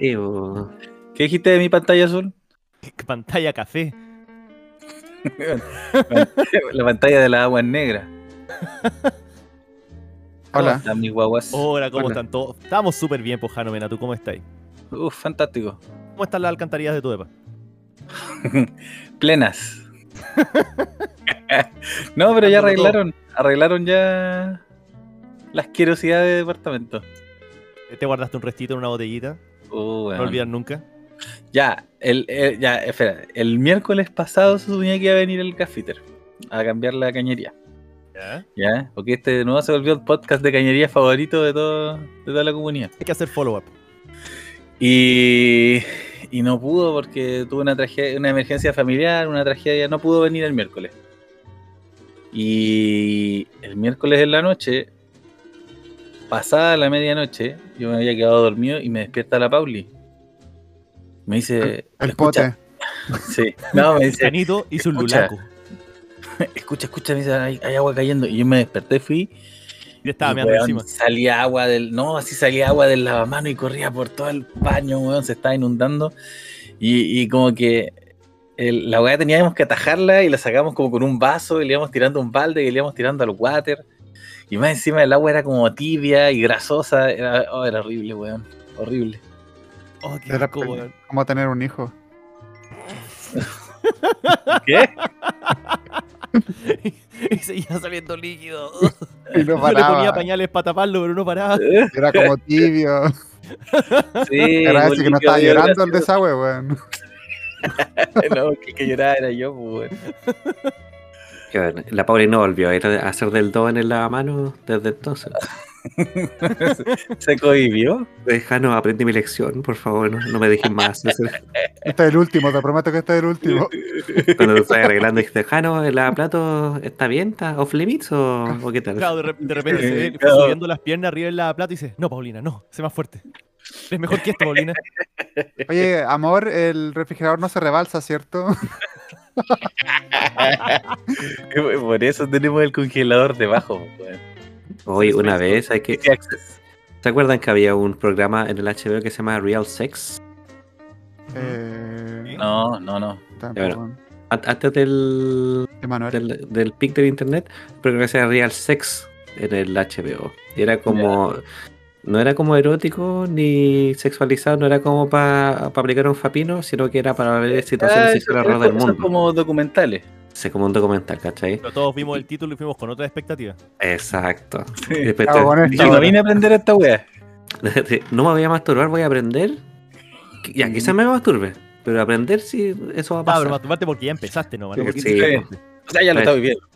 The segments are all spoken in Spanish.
Evo. ¿Qué dijiste de mi pantalla azul? Pantalla café. la pantalla de las aguas negras. ¿Cómo Hola. están mis guaguas? Hola, ¿cómo Hola. están todos? Estamos súper bien, Pojano Mena, ¿tú cómo estás? Uf, fantástico. ¿Cómo están las alcantarillas de tu depa? Plenas. no, pero ya arreglaron. Arreglaron ya las querosidades de departamento. ¿Te guardaste un restito en una botellita? Uh, No weón. olvidas nunca. Ya, el, el- ya, espera. El miércoles pasado se suponía que iba a venir el cafeter a cambiar la cañería. ¿Ya? ¿Ya? Porque este de nuevo se volvió el podcast de cañería favorito de, todo, de toda la comunidad. Hay que hacer follow-up. Y, y no pudo porque tuvo una tragedia, una emergencia familiar, una tragedia, no pudo venir el miércoles. Y el miércoles en la noche, pasada la medianoche, yo me había quedado dormido y me despierta la Pauli. Me dice, El escucha, pote. sí, no, me dice, Canito hizo un lulaco. escucha, escucha, me dice, hay, hay agua cayendo. Y yo me desperté, fui Y te estaba y, meando weón, encima. Salía agua del. No, así salía agua del lavamano y corría por todo el baño, weón. Se estaba inundando. Y, y como que el- la weá teníamos que atajarla y la sacamos como con un vaso y le íbamos tirando un balde y le íbamos tirando al water. Y más encima el agua era como tibia y grasosa. Era, oh, era horrible, weón. Horrible. Oh, qué Era asco, weón. como tener un hijo. ¿Qué? y seguía saliendo líquido. Y no Yo le ponía paraba. pañales para taparlo, pero no paraba. Era como tibio. Sí, Era ese que no estaba llorando el desagüe, weón. No, que que lloraba era yo, pues, weón. Qué bueno. La Pauli no volvió a ir a hacer del do en el lavamanos desde entonces. Se cohibió. Déjanos, aprendí mi lección, por favor, no, no me dejes más. Este es el último, te prometo que este es el último. Cuando te estás arreglando, dijiste, Jano, ¿el lavaplato está bien? ¿Está off limits o, o qué tal? Claro, de, re- de repente se ve Claro. subiendo las piernas arriba en la plata y dice, no, Paulina, no, sé más fuerte. Es mejor que esto, Paulina. Oye, amor, el refrigerador no se rebalsa, ¿cierto? Por eso tenemos el congelador debajo. Hoy, una vez, hay que. ¿Se acuerdan que había un programa en el HBO que se llama Real Sex? Eh, No, no, no. Antes del, del, del pic del internet, pero que se llama Real Sex en el HBO. Y era como. No era como erótico ni sexualizado, no era como para aplicar un fapino, sino que era para ver situaciones Ah, sexuales alrededor del mundo. como documentales. Es como un documental, ¿cachai? Pero todos vimos el título y fuimos con otra expectativa. Exacto. Sí. Y después yo no vine a aprender esta wea. no me voy a masturbar, voy a aprender. Ya, quizás me masturbe, pero aprender sí, eso va a Ah, pasar. pero masturbarte porque ya empezaste, ¿no? Sí, sí. O sea, ya lo Sí. estaba viviendo.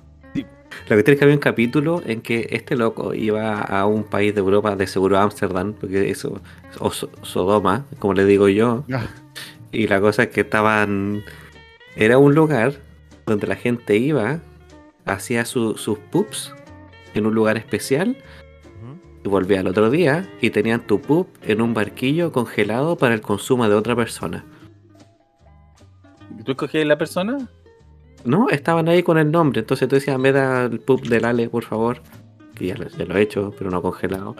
Lo que tiene es que había un capítulo en que este loco iba a un país de Europa, de seguro Ámsterdam, porque eso, o So- Sodoma, como le digo yo, Ah. y la cosa es que estaban, era un lugar donde la gente iba, hacía su- sus pups en un lugar especial, y volvía al otro día y tenían tu pup en un barquillo congelado para el consumo de otra persona. ¿Tú escogías la persona? No, estaban ahí con el nombre, entonces tú decías, me da el pup del Ale, por favor. Que ya, lo- ya lo he hecho, pero no congelado.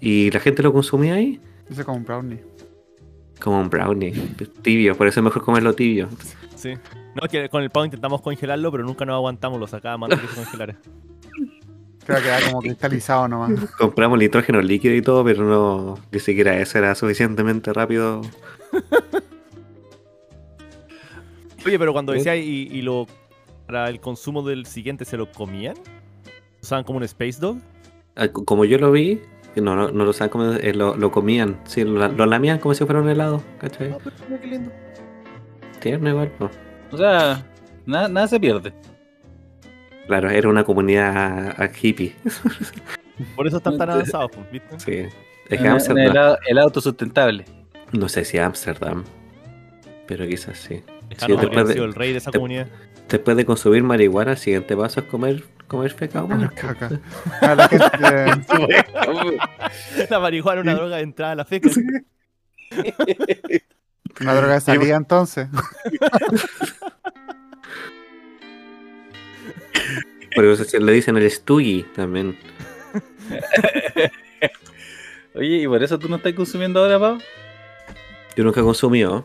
Y la gente lo consumía ahí Hice como un brownie. como un brownie, tibio, por eso es mejor comerlo tibio. Sí. No, es que con el pavo intentamos congelarlo, pero nunca nos aguantamos, lo sacábamos antes que se congelara. Creo que era como cristalizado nomás. Compramos nitrógeno líquido y todo, pero no, ni siquiera eso era suficientemente rápido. Oye, pero cuando decía y, y lo para el consumo del siguiente se lo comían, usaban como un Space Dog. Ah, Como yo lo vi, no, no, no lo saben comer, eh, lo, lo comían, sí, lo, lo lamían como si fuera un helado, ¿cachai? Ah, pero mira qué lindo. Tierno igual, ¿no? O sea, nada, nada se pierde. Claro, era una comunidad ah, hippie. Por eso están tan avanzados, pues, ¿viste? Sí. Es En- que en Ámsterdam, el, el auto sustentable. no sé si Ámsterdam, pero quizás sí. Lejano después de- sido el rey de esa comunidad. Después de consumir marihuana, el siguiente paso es comer, comer feca humana. Caca. Ah, la gente, La marihuana una droga de entrada a la feca. una droga de salida entonces. Por eso le dicen el Stuggy también. Oye, ¿y por eso tú no estás consumiendo ahora, Pau? Yo nunca he consumido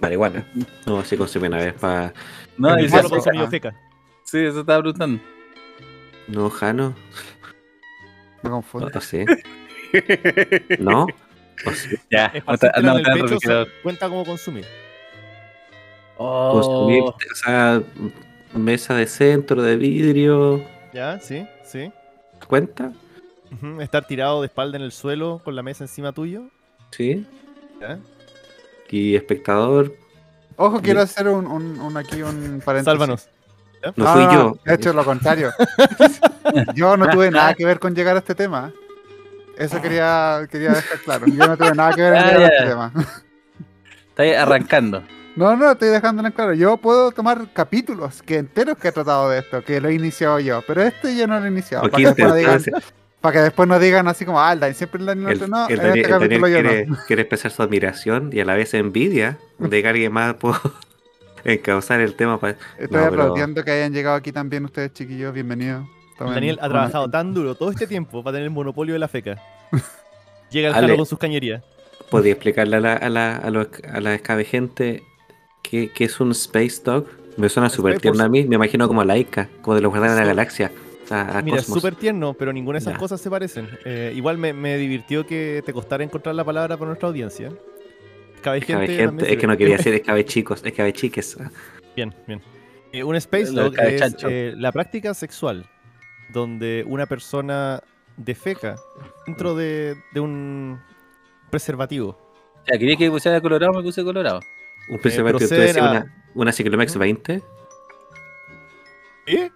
marihuana. No, sí consumí una vez para. No, eso- consumido ah. feca. sí, eso estaba preguntando. No, Jano. Me No, confundo. no sé. ¿No? ¿O sí? Ya, no, en el está en pecho refrigerador. se cuenta como consumir. Oh, o sea, mesa de centro de vidrio. ¿Ya? Sí, sí. ¿Cuenta? Estar tirado de espalda en el suelo con la mesa encima tuyo. Sí. ¿Ya? Espectador, Ojo, quiero hacer un, un, un- aquí un paréntesis. Sálvanos. no fui yo. De hecho, lo contrario. Yo no tuve nada que ver con llegar a este tema. Eso quería, quería dejar claro. Yo no tuve nada que ver en Ah, llegar a este tema. está ahí arrancando. No, no, estoy dejándolo en claro. Yo puedo tomar capítulos que enteros que he tratado de esto, que lo he iniciado yo, pero este yo no lo he iniciado. O Para que, después no quinta, digan, entonces, para que después no digan así como, ah, el Dani siempre el Dani el, no, el en Daniel, este el Daniel quiere, no. quiere expresar su admiración y a la vez envidia de que alguien más pudo encauzar el tema. para- Estoy No, pero- aplaudiendo que hayan llegado aquí también ustedes, chiquillos. Bienvenidos. Tomen Daniel ha una- trabajado tan duro todo este tiempo para tener el monopolio de la feca. Llega el jalo con sus cañerías. ¿Podría explicarle a la, a la, a los- a la escabejente qué, qué es un Space Dog? Me suena súper tierno a mí. Me imagino como a Laika, como de los guardianes de la galaxia. A, a Mira, es Cosmos. súper tierno, pero ninguna de esas Ya. cosas se parecen. Eh, igual me, me divirtió que te costara encontrar la palabra para nuestra audiencia. Escabejente, es que no quería decir escabechicos, escabechiques. Bien, bien. Eh, un space Lo dog es eh, la práctica sexual donde una persona defeca dentro de, de un preservativo. Ya, quería que pusiera colorado, me puse colorado. Un preservativo, tú decías a- una, una Ciclomex 20. ¿Eh?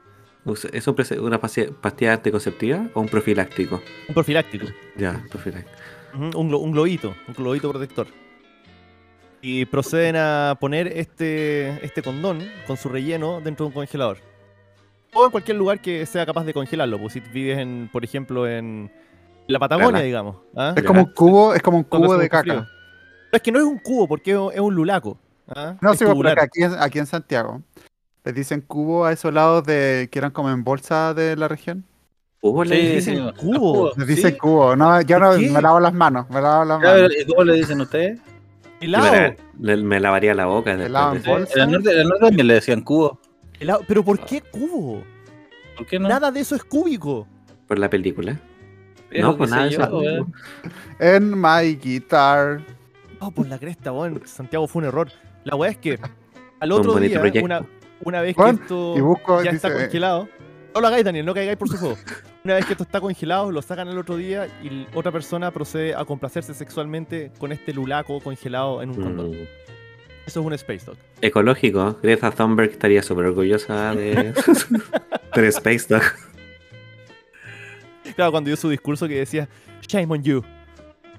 ¿Es una pastilla, anticonceptiva o un profiláctico? Un profiláctico. Ya, profiláctico. Un, glo- un globito, un globito protector. Y proceden a poner este, este condón con su relleno dentro de un congelador. O en cualquier lugar que sea capaz de congelarlo. Pues si vives, en, por ejemplo, en la Patagonia, digamos. ¿ah? Es como un cubo, es como un cubo de caca. frío. Pero es que no es un cubo, porque es un lulaco. ¿ah? No, Es sí, porque aquí, aquí en Santiago les dicen cubo a esos lados de que eran como en bolsa de la región. ¿Hubo la Sí, dicen cubo. Les dicen ¿sí? cubo. No, yo no ¿Qué? me lavo las manos, me lavo las manos. ¿y ¿Cómo le dicen ustedes? Helado. Me, la- le- me lavaría la boca. Helado en bolsa. En el norte, en el norte también le decían cubo. helado. Pero ¿por qué cubo? ¿Por qué no? Nada de eso es cúbico. Por la película. Pero no, qué pues nada. de yo, eso. weón. En my guitar. Oh, por la cresta, weón. Santiago fue un error. La weá es que al Un otro bonito día, proyecto. una, una vez que esto Y busco, ya dice, está congelado. No lo hagáis, Daniel, no caigáis por su juego. Una vez que esto está congelado, lo sacan el otro día y otra persona procede a complacerse sexualmente con este lulaco congelado en un condón. Mm, Eso es un Space Dog. ecológico. Greta Thunberg estaría súper orgullosa de, del Space Dog. Claro, cuando dio su discurso que decía, Shame on you.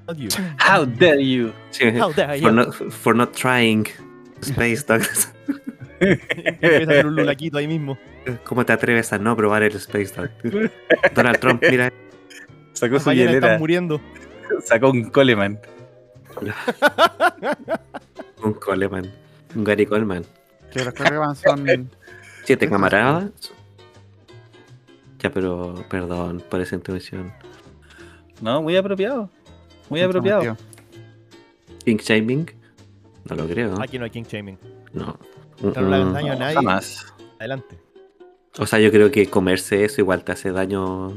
Not you. How dare you? Sí, How dare you. for, not, for not trying. Space Dog. Empieza a hacer un lulaquito ahí mismo. ¿Cómo te atreves a no probar el Space Dog? Donald Trump, mira. Sacó Las su hielera, están muriendo. sacó un Coleman. Un Coleman. Un Gary Coleman. que los Coleman son. Siete camaradas. Ya, pero perdón por esa intervención. No, muy apropiado. Muy apropiado. King shaming. No lo creo. Aquí no hay king shaming. No. No le hagas daño a nadie. Jamás. Adelante. O sea, yo creo que comerse eso igual te hace daño.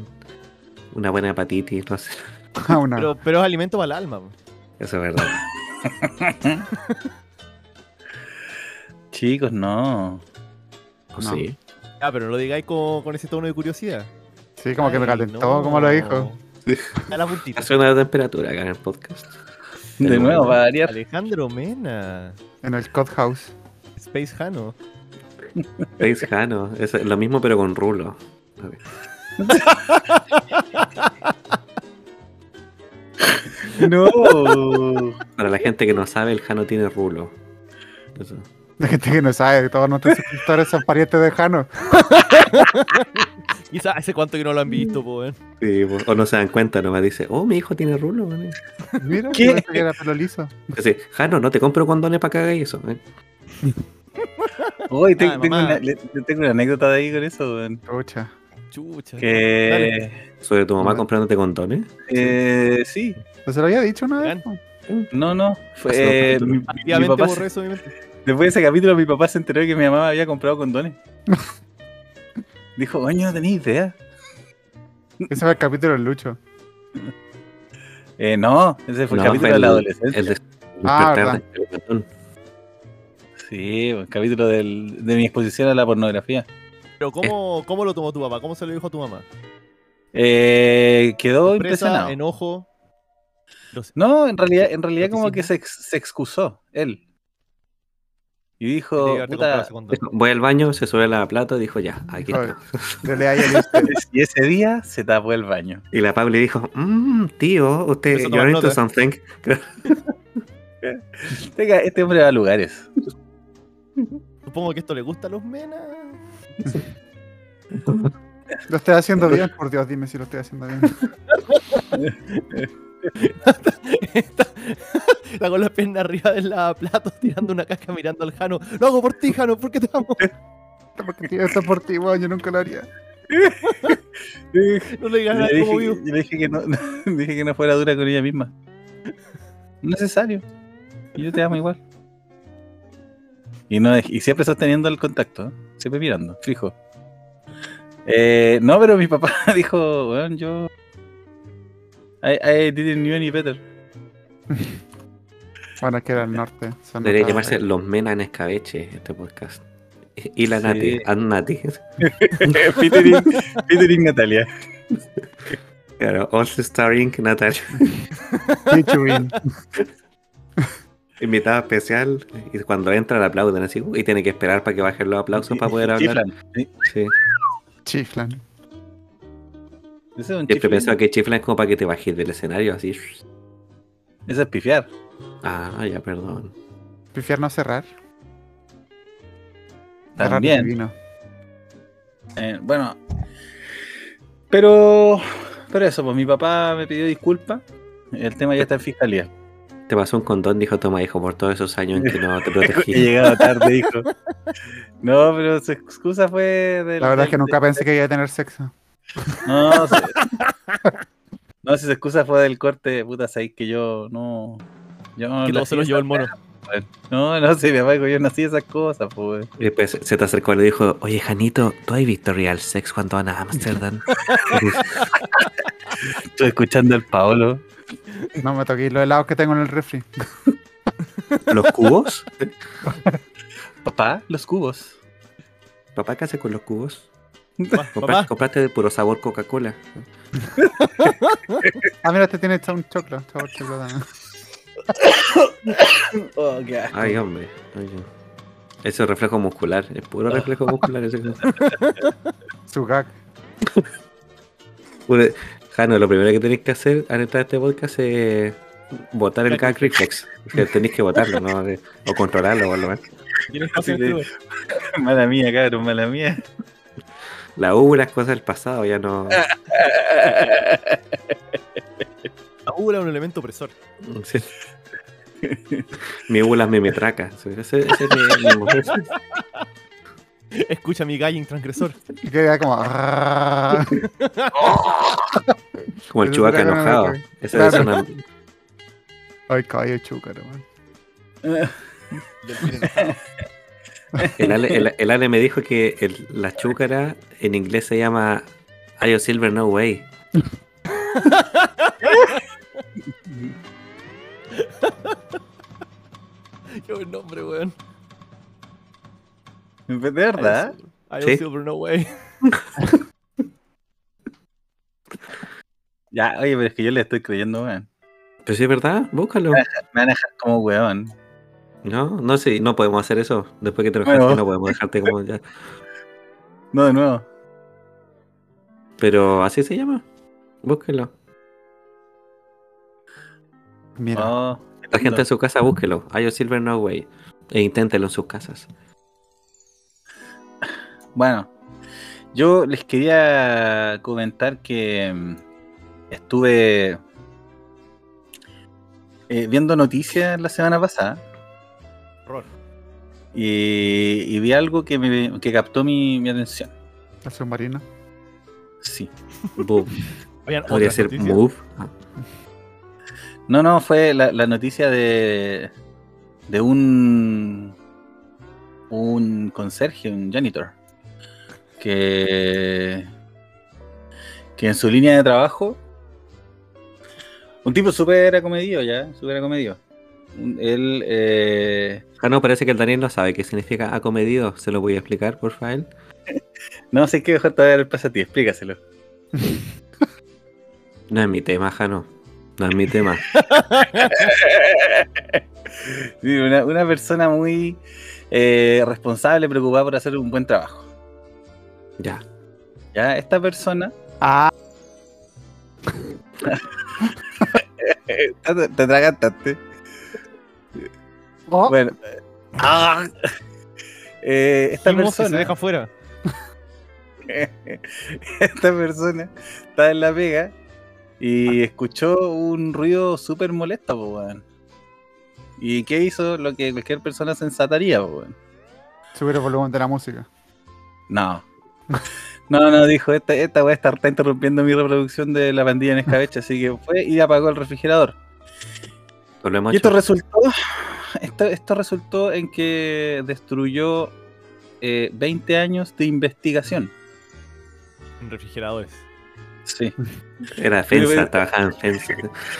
Una buena hepatitis, no sé. Una. Pero, pero es alimento para el alma. Eso es verdad. Chicos, no. ¿O No. sí? Ah, pero no lo digáis con, con ese tono de curiosidad. Sí, como que me calentó, no. como lo dijo. A la puntita. Hace una temperatura acá en el podcast. De nuevo, bueno. para variar. Alejandro Mena. En el Cod House. Space Hano. Space Jano. Es lo mismo pero con rulo. No. Para la gente que no sabe, el Jano tiene rulo. Eso. La gente que no sabe, todos nuestros suscriptores son parientes de Jano. Quizás hace cuánto que no lo han visto, weón. Sí, pues, o no se dan cuenta, nomás dice, oh, mi hijo tiene rulo. man". Mira, ¿Qué? que era pelo liso. Dice, Jano, no te compro condones para cagar y eso. ¿eh? Hoy tengo, una, le- tengo una anécdota de ahí con eso, weón. Chucha. Chucha. Que. Sobre tu mamá comprándote condones. Eh, sí. ¿Pues se lo había dicho una vez? No, no. Fue, eh, mi, papá borré se- eso de mi mente. después de ese capítulo, mi papá se enteró de que mi mamá había comprado condones. Dijo, coño, no tenía idea. Ese fue el capítulo del Lucho. Eh, no, ese fue el No, capítulo fue de la el- adolescencia. El de Ah. Sí, el capítulo del- de mi exposición a la pornografía. Pero ¿cómo, ¿cómo lo tomó tu papá? ¿Cómo se lo dijo a tu mamá? Eh, quedó impresionado. enojo. No, en realidad, en realidad como que se, ex- se excusó él. Y dijo, puta, Voy al baño, se sube la plato y dijo, ya, aquí está. Y ese día se tapó el baño. Y la Pauli dijo, mmm, tío, usted, something. Venga, este hombre va a lugares. Supongo que esto le gusta a los menas. Lo estoy haciendo bien, por Dios, dime si lo estoy haciendo bien. está, está con las piernas arriba del lavaplatos tirando una casca mirando al Jano. Lo hago por ti, Jano, porque te amo. Esto es por ti, weón, yo nunca lo haría. No le digas nada como dije, vivo. yo le dije que no, dije que no fuera dura con ella misma. Necesario. Y yo te amo igual. Y, no, y siempre sosteniendo el contacto, ¿eh? siempre mirando, fijo. Eh, no, pero mi papá dijo, bueno, yo... I, I didn't know any better. Bueno, es que era el norte. Debería llamarse Los Mena en Escabeche, este podcast. Y la Sí. Nati, and Nati. Featuring, featuring Natalia. Claro, All Starring Natalia. Featuring. Invitada especial. Y cuando entra le aplauden así. Y tiene que esperar para que bajen los aplausos para poder hablar. Chiflan. Sí. Chiflan. Es un Siempre pensaba que chiflan es como para que te bajes del escenario así. Eso es pifiar. Ah, ya, perdón. Prefiero no cerrar. Cerrar También. divino. Eh, bueno, pero, pero eso, pues mi papá me pidió disculpas. El tema ya está en fiscalía. Te pasó un condón, dijo toma, hijo, por todos esos años en que no te He protegí. llegado tarde, hijo. No, pero su excusa fue del- La verdad es que del- nunca pensé que iba a tener sexo. No, se- no, si su excusa fue del corte, puta, sabéis que yo no. Yo no Que se lo hacía llevó el mono. weá, No, no sé, mi papá yo no hacía esas cosas, pues. Y después se te acercó y le dijo, oye, Janito, ¿tú has visto Real Sex cuando van a Amsterdam? Estoy escuchando al Paolo. No me toqué los helados que tengo en el refri. ¿Los cubos? Papá, los cubos. Papá, ¿qué hace con los cubos? Papá, Compra- papá, Compraste de puro sabor Coca-Cola. Ah, mira, este tiene hasta un choclo. Sabor choclo también. Oh, qué asco. Ay, hombre. Ay. Ese es reflejo muscular, es puro reflejo muscular. Ese. Su gag. Jano, lo primero que tenéis que hacer al entrar a este podcast es botar el gag reflex. Tenéis que botarlo, ¿no? O controlarlo, por lo menos. de-. Mala mía, cabrón, mala mía. La U, las cosas del pasado, ya no. La úvula es un elemento opresor. Sí. Mi U, las memetracas. Sí, Ese, ese es mi- mi- Escucha mi galling transgresor. Y queda como. Como el chubaca no, no, no, enojado. Claro. es una- Ay, caballo chúcaro, man. El Ale, el- el Ale me dijo que el- la chúcara en inglés se llama Ayo Silver No Way. Qué buen nombre, weón. ¿De verdad? I Sí. Silver No Way. Ya, oye, pero es que yo le estoy creyendo, weón. Pero si es verdad, búscalo. Me van a dejar como weón. No, no sé, no podemos hacer eso. Después que te Bueno. no podemos dejarte como ya. No, de nuevo. Pero así se llama. Búsquelo. Mira. Oh, La gente en su casa, búsquelo. Ayo Silver No Way. E inténtelo en sus casas. Bueno, yo les quería comentar que mm, estuve eh, viendo noticias la semana pasada Horror. y, y vi algo que, me, que captó mi, mi atención. El submarino. Sí. Podría ser. Move. No, no, fue la, la noticia de, de un, un conserje, un janitor, que, que en su línea de trabajo, un tipo súper acomedido ya, súper acomedido. Él, eh, Ah, no, parece que el Daniel no sabe qué significa acomedido. ¿Se lo voy a explicar, por favor? no sé qué mejor te voy a dar el paso a ti, explícaselo. No es mi tema, Jano. No es mi tema. Sí, una, una persona muy eh, responsable, preocupada por hacer un buen trabajo. Ya. Ya, esta persona Ah, te, te tragaste. oh, Bueno, ah, eh, esta que se persona, deja fuera. esta persona está en la pega y escuchó un ruido súper molesto, po, weón. ¿Y qué hizo? Lo que cualquier persona sensataría, po, weón. subir el volumen de la música. No. No, no, dijo, esta, esta weá está, está interrumpiendo mi reproducción de la pandilla en escabeche, así que fue y apagó el refrigerador. Y esto resultó, esto, esto resultó en que destruyó eh, 20 años de investigación. En refrigeradores. Sí. Era defensa, trabajaba en defensa.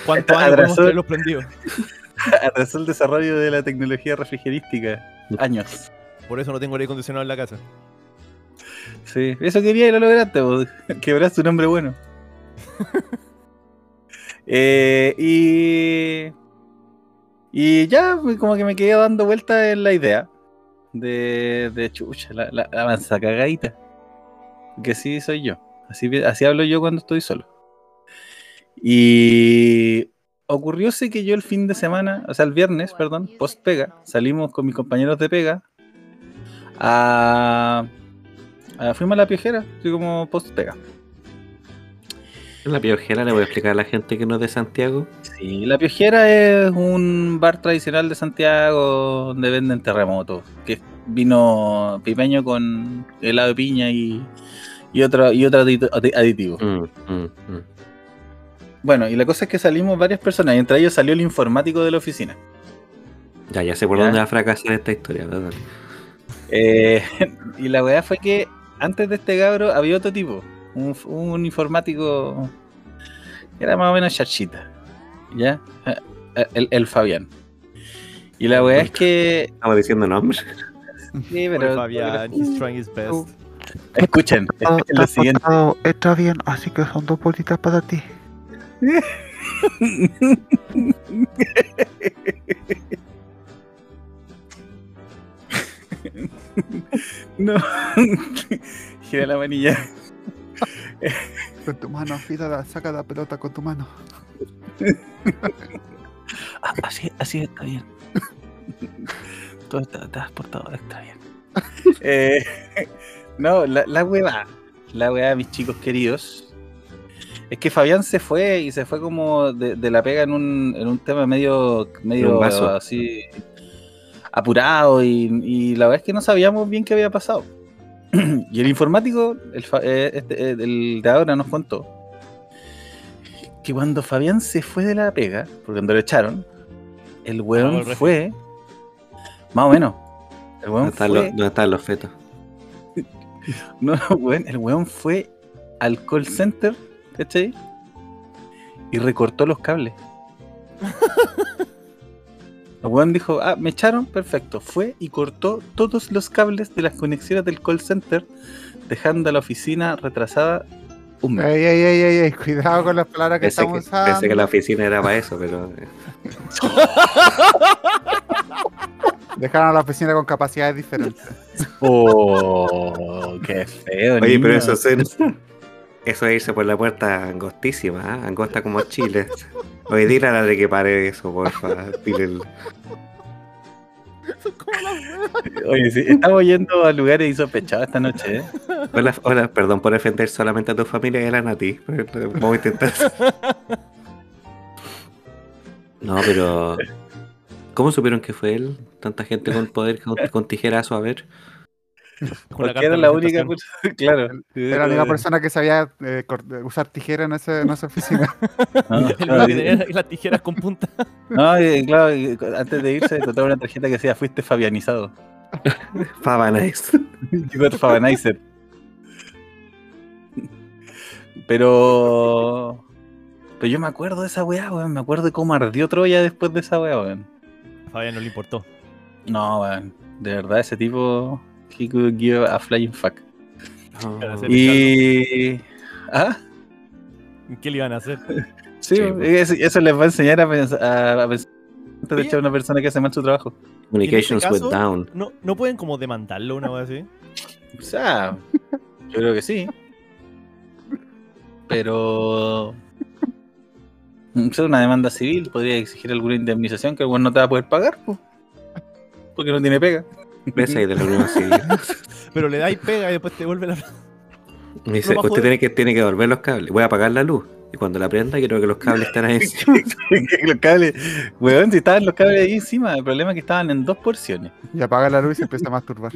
¿Cuántos Esta años podemos atrasó- tenerlos prendidos? Atrasó el desarrollo de la tecnología refrigerística. Años. Por eso no tengo aire acondicionado en la casa. Sí. Eso quería y lo lograste, vos. Quebraste un hombre bueno. Eh, y. Y ya, pues, como que me quedé dando vueltas en la idea de, de chucha, la, la, la mansa cagadita. Que sí soy yo. Así, así hablo yo cuando estoy solo. Y ocurrióse que yo el fin de semana, o sea, el viernes, perdón, post pega, salimos con mis compañeros de pega a. a- fuimos a la piojera, así como post pega. La piojera le voy a explicar a la gente que no es de Santiago. Sí, La Piojera es un bar tradicional de Santiago donde venden terremotos, que vino pipeño con helado de piña y, y otro, y otro aditivo. Mm, mm, mm. Bueno, y la cosa es que salimos varias personas, y entre ellos salió el informático de la oficina. Ya, ya sé por Ya. dónde va a fracasar esta historia. ¿verdad? Eh, y la weá fue que antes de este cabro había otro tipo, un, un informático que era más o menos chachita, ¿ya? Eh, El, el Fabián. Y la weá es que... Estamos diciendo nombres. Sí, pero... Fabián, he's trying his best. Escuchen, escuchen lo siguiente. está bien, así que son dos bolitas para ti. No. Gira la manilla. Con tu mano, afila, saca la pelota con tu mano. Ah, así, así está bien. Todo está, te has portado, está bien. Eh, no, la, la hueá, la hueá, mis chicos queridos, es que Fabián se fue y se fue como de, de la pega en un, en un tema medio, medio un vaso. así apurado y, y la verdad es que no sabíamos bien qué había pasado. y el informático, el, fa- eh, este, eh, el de ahora nos contó que cuando Fabián se fue de la pega, porque cuando lo echaron, el weón refri. fue, más o menos, el ¿Dónde weón están, fue, los, dónde están los fetos? no, weón, el weón fue al call center, ¿cachai? Y recortó los cables. El weón dijo, ah, me echaron, perfecto. Fue y cortó todos los cables de las conexiones del call center, dejando a la oficina retrasada un mes. Ey, ey, ey, ey, ey, cuidado con las palabras que Pensé estamos que, usando. pensé que la oficina era para eso, pero. eh, Dejaron a la oficina con capacidades diferentes. Oh, qué feo. Oye, pero niño. eso es. Eso es irse por la puerta angostísima, ¿ah? angosta como Chile. Oye, dile a la de que pare eso, porfa. Dile el- Oye, sí, estamos yendo a lugares insospechados esta noche, ¿eh? Hola, hola, perdón por defender solamente a tu familia y a la Nati. Vamos a intentar. No, pero. ¿Cómo supieron que fue él? Tanta gente con poder con, con tijerazo a ver. Porque era la única claro. Era la única persona que sabía eh, cort- usar tijera en, ese, en esa oficina. No, claro, tenía las tijeras con punta. no, y claro, y antes de irse, contaba una tarjeta que decía, fuiste fabianizado. Fabanais. You got Fabanizer. Pero. Pero yo me acuerdo de esa weá, weón. Me acuerdo de cómo ardió Troya después de esa weá, weón. A Fabián no le importó. No, weón. De verdad, ese tipo. He could give a flying fuck. Sí. Y. ¿Ah? ¿Qué le iban a hacer? Sí, eso, eso les va a enseñar a pensar, a, pensar antes de echar a una persona que hace mal su trabajo. Communications este went down. ¿No, ¿No pueden como demandarlo una vez así? O sea, yo creo que sí. Pero. Es una demanda civil, podría exigir alguna indemnización que el no te va a poder pagar, po. porque no tiene pega. Ves ahí de la Unión. Pero le dais pega y después te vuelve la... Me dice, bajo usted tiene que, tiene que devolver los cables. Voy a apagar la luz. Y cuando la prenda, quiero que los cables estén ahí. los cables, weón, si estaban los cables ahí encima, el problema es que estaban en dos porciones. Y apaga la luz y se empieza a masturbar.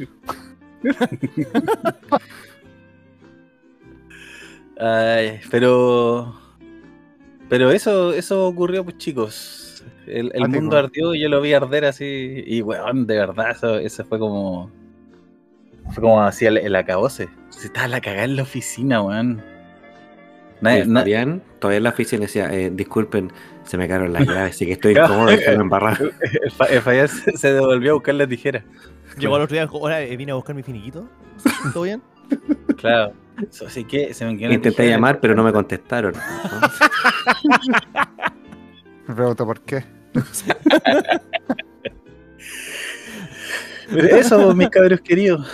Ay, pero. Pero eso, eso ocurrió, pues chicos. El, mundo ardió y yo lo vi arder así. Y weón, de verdad, eso, eso fue como. Fue como así el, el acabose. Se estaba la cagada en la oficina, weón. Nadie- Fabián, todavía en la oficina decía, eh, disculpen, se me cayeron las llaves, así que estoy incómodo, déjame embarrar. el, fa- el Fabián se, se devolvió a buscar la tijera. Llegó al otro día hola, eh, vine a buscar mi finiquito. ¿Todo bien? Claro. Así que se me Intenté llamar, pero no me contestaron. Me pregunto por qué. Pero Eso, mis cabros queridos.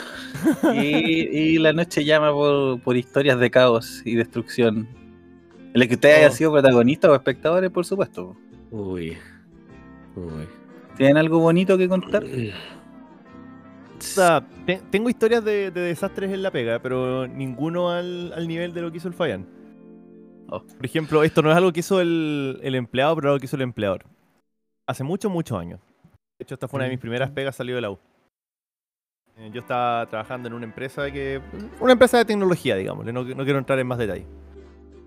Y, y la noche llama por, por historias de caos y destrucción. En la que usted haya Oh. sido protagonista o espectadores, por supuesto. Uy. Uy. ¿Tienen algo bonito que contar? O sea, te- tengo historias de, de desastres en la pega, pero ninguno al, al nivel de lo que hizo el Fabián. Oh. Por ejemplo, esto no es algo que hizo el, el empleado, pero algo que hizo el empleador. Hace muchos, muchos años. De hecho, esta fue una de mis primeras pegas salió de la U. Eh, Yo estaba trabajando en una empresa que. Una empresa de tecnología, digamos. No, no quiero entrar en más detalle.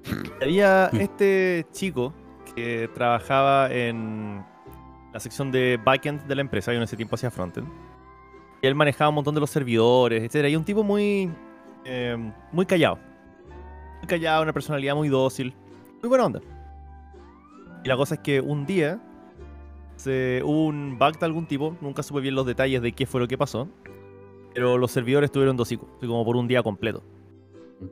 Había este chico que trabajaba en la sección de backend de la empresa. Yo en ese tiempo hacía frontend. Y él manejaba un montón de los servidores, etc. Y un tipo muy. eh, muy callado. Callado, una personalidad muy dócil. Muy buena onda. Y la cosa es que un día. Se, hubo un bug de algún tipo. Nunca supe bien los detalles de qué fue lo que pasó. Pero los servidores tuvieron de hocico. como por un día completo.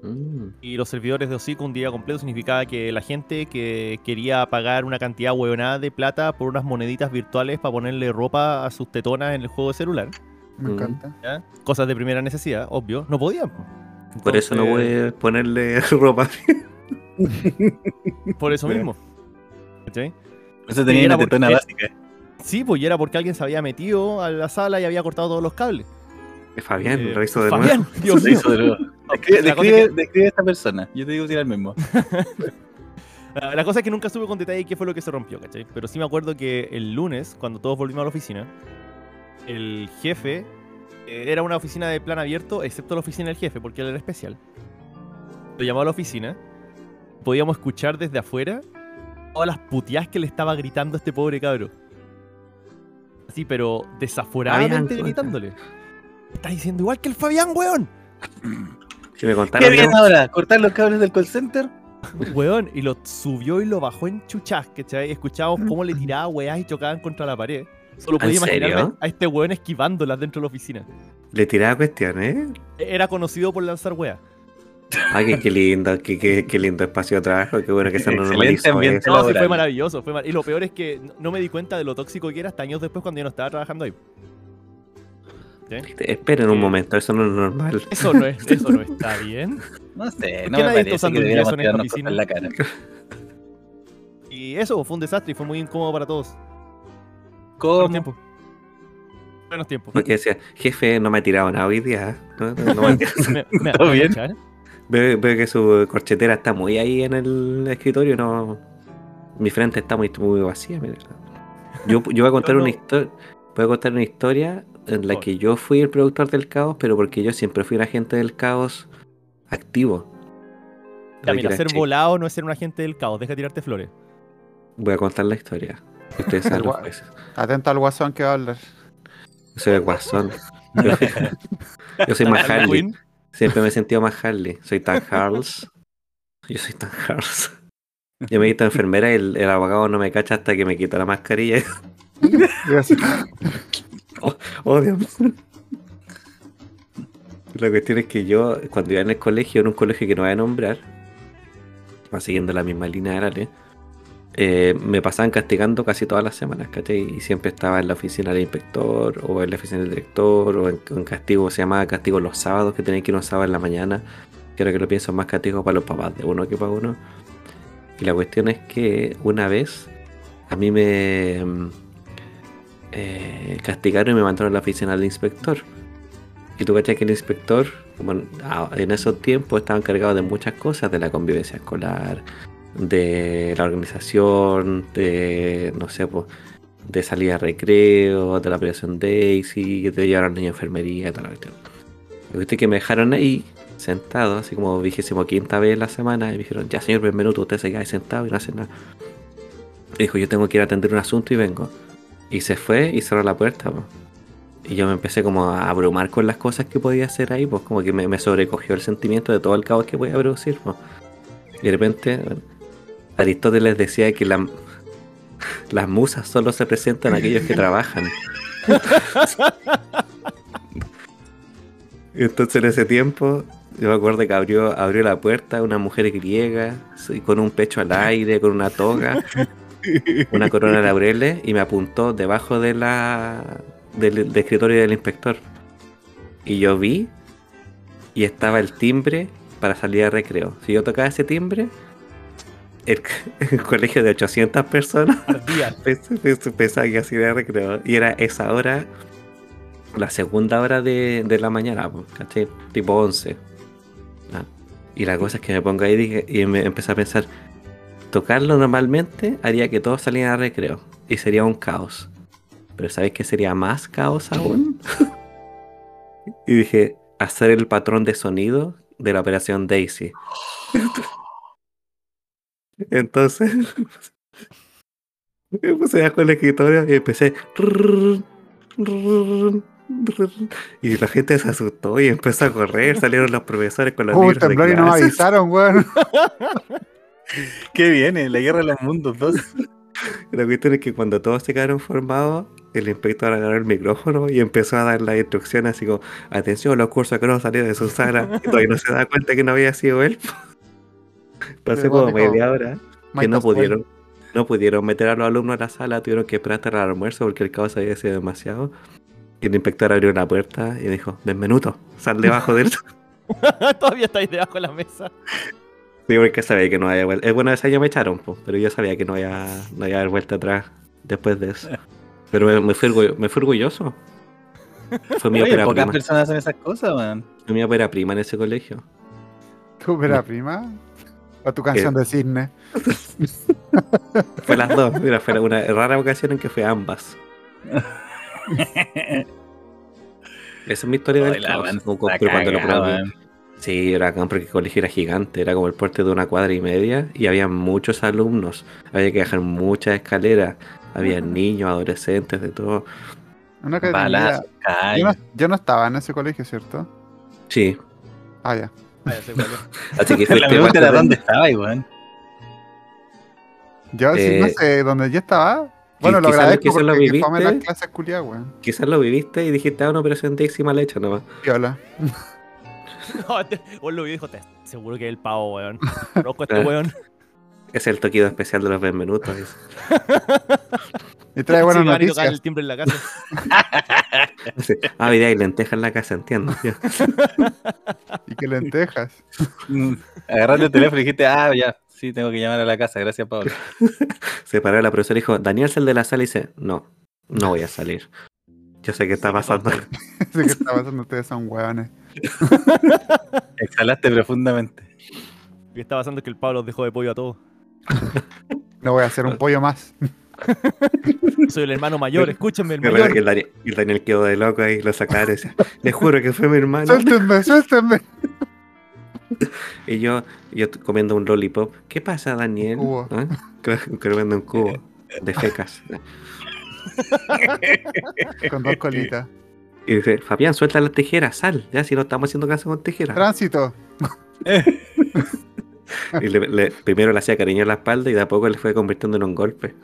Mm. Y los servidores de hocico un día completo significaba que la gente que quería pagar una cantidad huevonada de plata por unas moneditas virtuales para ponerle ropa a sus tetonas en el juego de celular, Me encanta. ¿ya? cosas de primera necesidad, obvio, no podían. Po. Por eso no voy a ponerle ropa. Por eso mismo. ¿Cachai? Eso tenía una tetona porque- básica. Sí, pues y era porque alguien se había metido a la sala y había cortado todos los cables. Fabián, Eh, lo hizo de Fabián, nuevo. Dios mío. hizo de nuevo. Describe, a esta persona. Yo te digo si era el mismo. La cosa es que nunca supe con detalle qué fue lo que se rompió, ¿cachai? Pero sí me acuerdo que el lunes, cuando todos volvimos a la oficina, el jefe era una oficina de plan abierto, excepto la oficina del jefe, porque él era especial. Lo llamó a la oficina. Podíamos escuchar desde afuera todas las puteadas que le estaba gritando a este pobre cabro. Así, pero desaforadamente Fabián, gritándole. Está diciendo igual que el Fabián, weón. Si me ¿Qué contaron, bien ahora? ¿Cortar los cables del call center? Weón, y lo subió y lo bajó en chuchas, ¿cachai? Escuchábamos cómo le tiraba weás y chocaban contra la pared. Solo podía ¿En imaginarme serio? a este weón esquivándolas dentro de la oficina. le tiraba cuestiones. ¿eh? Era conocido por lanzar weas. Ay, qué, qué lindo, qué, qué, qué lindo espacio de trabajo, qué bueno que se normalizó ambiente. No, sí, fue maravilloso. Fue mar- Y lo peor es que no- me di cuenta de lo tóxico que era hasta años después cuando yo no estaba trabajando ahí. ¿Sí? Esperen un Sí. momento, eso no es normal. Eso no, es, eso no está bien. No sé, ¿Por no qué me nadie está parece usando que deberíamos en esta en la cara. Y eso fue un desastre y fue muy incómodo para todos. Buenos ¿Cómo? tiempos. Buenos tiempos. Porque decía, jefe, no me ha tirado nada hoy día. ¿eh? No, no, no me ha tirado. Me- me- ¿Todo me bien? echar. veo, veo que su corchetera está muy ahí en el escritorio. no Mi frente está muy, muy vacía. mira. Yo, yo voy a contar Yo no- una historia. Voy a contar una historia en la Oh. que yo fui el productor del caos, pero porque yo siempre fui un agente del caos activo. Era ser chico. volado no es ser un agente del caos, deja de tirarte flores. Voy a contar la historia. Ustedes saben El los gua- jueces. Atento al guasón que va a hablar. Yo soy el guasón. Yo, soy más Harley. Siempre me he sentido más Harley. Soy tan Harls. Yo soy tan Harls. Yo me quito enfermera y el, el abogado no me cacha hasta que me quita la mascarilla. Oh, Dios mío. La cuestión es que yo, cuando iba en el colegio, en un colegio que no voy a nombrar, va siguiendo la misma línea de Arale, eh, me pasaban castigando casi todas las semanas, ¿cachai? Y siempre estaba en la oficina del inspector, o en la oficina del director, o en, en castigo, se llamaba castigo los sábados, que tenía que ir un sábado en la mañana, ahora que lo pienso más castigo para los papás de uno que para uno. Y la cuestión es que una vez a mí me eh, castigaron y me mandaron a la oficina del inspector. Y tú cachai que el inspector, como a- en esos tiempos, estaba encargado de muchas cosas, de la convivencia escolar, de la organización, de, no sé, pues, de salida a recreo, de la operación Daisy, de llevar a los niños a enfermería y toda la cuestión. Es que me dejaron ahí, sentado, así como vigésimo quinta vez en la semana, y me dijeron, ya señor Benvenuto, usted se queda ahí sentado y no hace nada. Y dijo, yo tengo que ir a atender un asunto y vengo. Y se fue y cerró la puerta. Y yo me empecé como a abrumar con las cosas que podía hacer ahí, pues como que me, me sobrecogió el sentimiento de todo el caos que podía producir. Y de repente bueno, Aristóteles decía que la- las musas solo se presentan a aquellos que trabajan. Entonces en ese tiempo, yo me acuerdo que abrió, abrió la puerta una mujer griega, con un pecho al aire, con una toga, una corona de laureles, y me apuntó debajo del, del escritorio del inspector. Y yo vi, y estaba el timbre para salir a recreo. Si yo tocaba ese timbre, el, el colegio de 800 personas Pensaba que así de recreo. Y era esa hora, la segunda hora de, de la mañana, ¿cachai? Tipo 11. Ah. Y la cosa es que me pongo ahí y dije- y me empecé a pensar, tocarlo normalmente haría que todos salieran a recreo. Y sería un caos. Pero ¿sabes qué sería más caos aún? y dije, hacer el patrón de sonido de la operación Daisy. Entonces, me puse bajo el escritorio y empecé. Y la gente se asustó y empezó a correr. Salieron los profesores con los Uy, libros de clases. avisaron, weón. ¿Qué viene? La guerra de los mundos 2. La cuestión es que cuando todos se quedaron formados, el inspector agarró el micrófono y empezó a dar las instrucciones así como, atención, los cursos que no salieron de su sala. Y todavía no se da cuenta que no había sido él. Pasé como media hora que no pudieron, no pudieron meter a los alumnos a la sala, tuvieron que esperar hasta el almuerzo porque el caos había sido demasiado. Y el inspector abrió la puerta y dijo, Benvenuto, sal debajo de él. Todavía estáis debajo de la mesa. Sí, porque sabía que no había vuelta. Es bueno, ese año me echaron, po, pero yo sabía que no había, no había vuelta atrás después de eso. Pero me, me fui, orgullo- me fui orgulloso. Fue mi Oye, ópera pocas prima. personas hacen esas cosas, man. Fue mi ópera prima en ese colegio. ¿Tu ópera prima? ¿O tu canción de cisne? Fue las dos. Mira, fue una rara ocasión en que fue ambas. Esa es mi historia Ay, del caos. cuando lo probé. Sí, era acá porque el colegio era gigante, era como el porte de una cuadra y media y había muchos alumnos, había que bajar muchas escaleras, había niños, adolescentes, de todo. Una que cae. yo, no, yo no estaba en ese colegio, ¿cierto? Sí, Ah, ya. Vuelve. así que La pregunta era dónde estaba, weón. Yo sí, no Eh, sé dónde yo estaba. Bueno, lo agradezco quizás lo porque que fome las viviste. clases culiadas, weón. Quizás lo viviste y dijiste, ah, una operación Daisy mal hecha nomás. Piola. No, te- vos lo vi y dijo, "Te- seguro que es el pavo, weón. A este Ah. weón. Es el toquido especial de los Benvenutos. Y trae buenas Sí, noticias. el timbre en la casa. Ah, mira, hay lentejas en la casa, entiendo. Y que lentejas. Agarraste el teléfono y dijiste, ah, ya, sí, tengo que llamar a la casa, gracias, Pablo. Se paró la profesora y dijo, Daniel sal de la sala y dice, no, no voy a salir. Yo sé qué está pasando. Sé que está pasando, ustedes son hueones. Exhalaste profundamente. Lo que está pasando es que el Pablo dejó de pollo a todos. No voy a hacer un pollo más. Soy el hermano mayor, escúchenme, el Y mayor. el Daniel, y el Daniel quedó de loco ahí, lo sacaron y decía, le juro que fue mi hermano. Suéltenme, suéltenme. Y yo, yo comiendo un lollipop. ¿Qué pasa, Daniel? Cubo. ¿Ah? Comiendo un cubo de fecas. Con dos colitas. Y dice, Fabián, suelta las tijeras, sal. Ya, si no estamos haciendo caso con tijeras. Tránsito. Y le- le- primero le hacía cariño en la espalda y de a poco le fue convirtiendo en un golpe.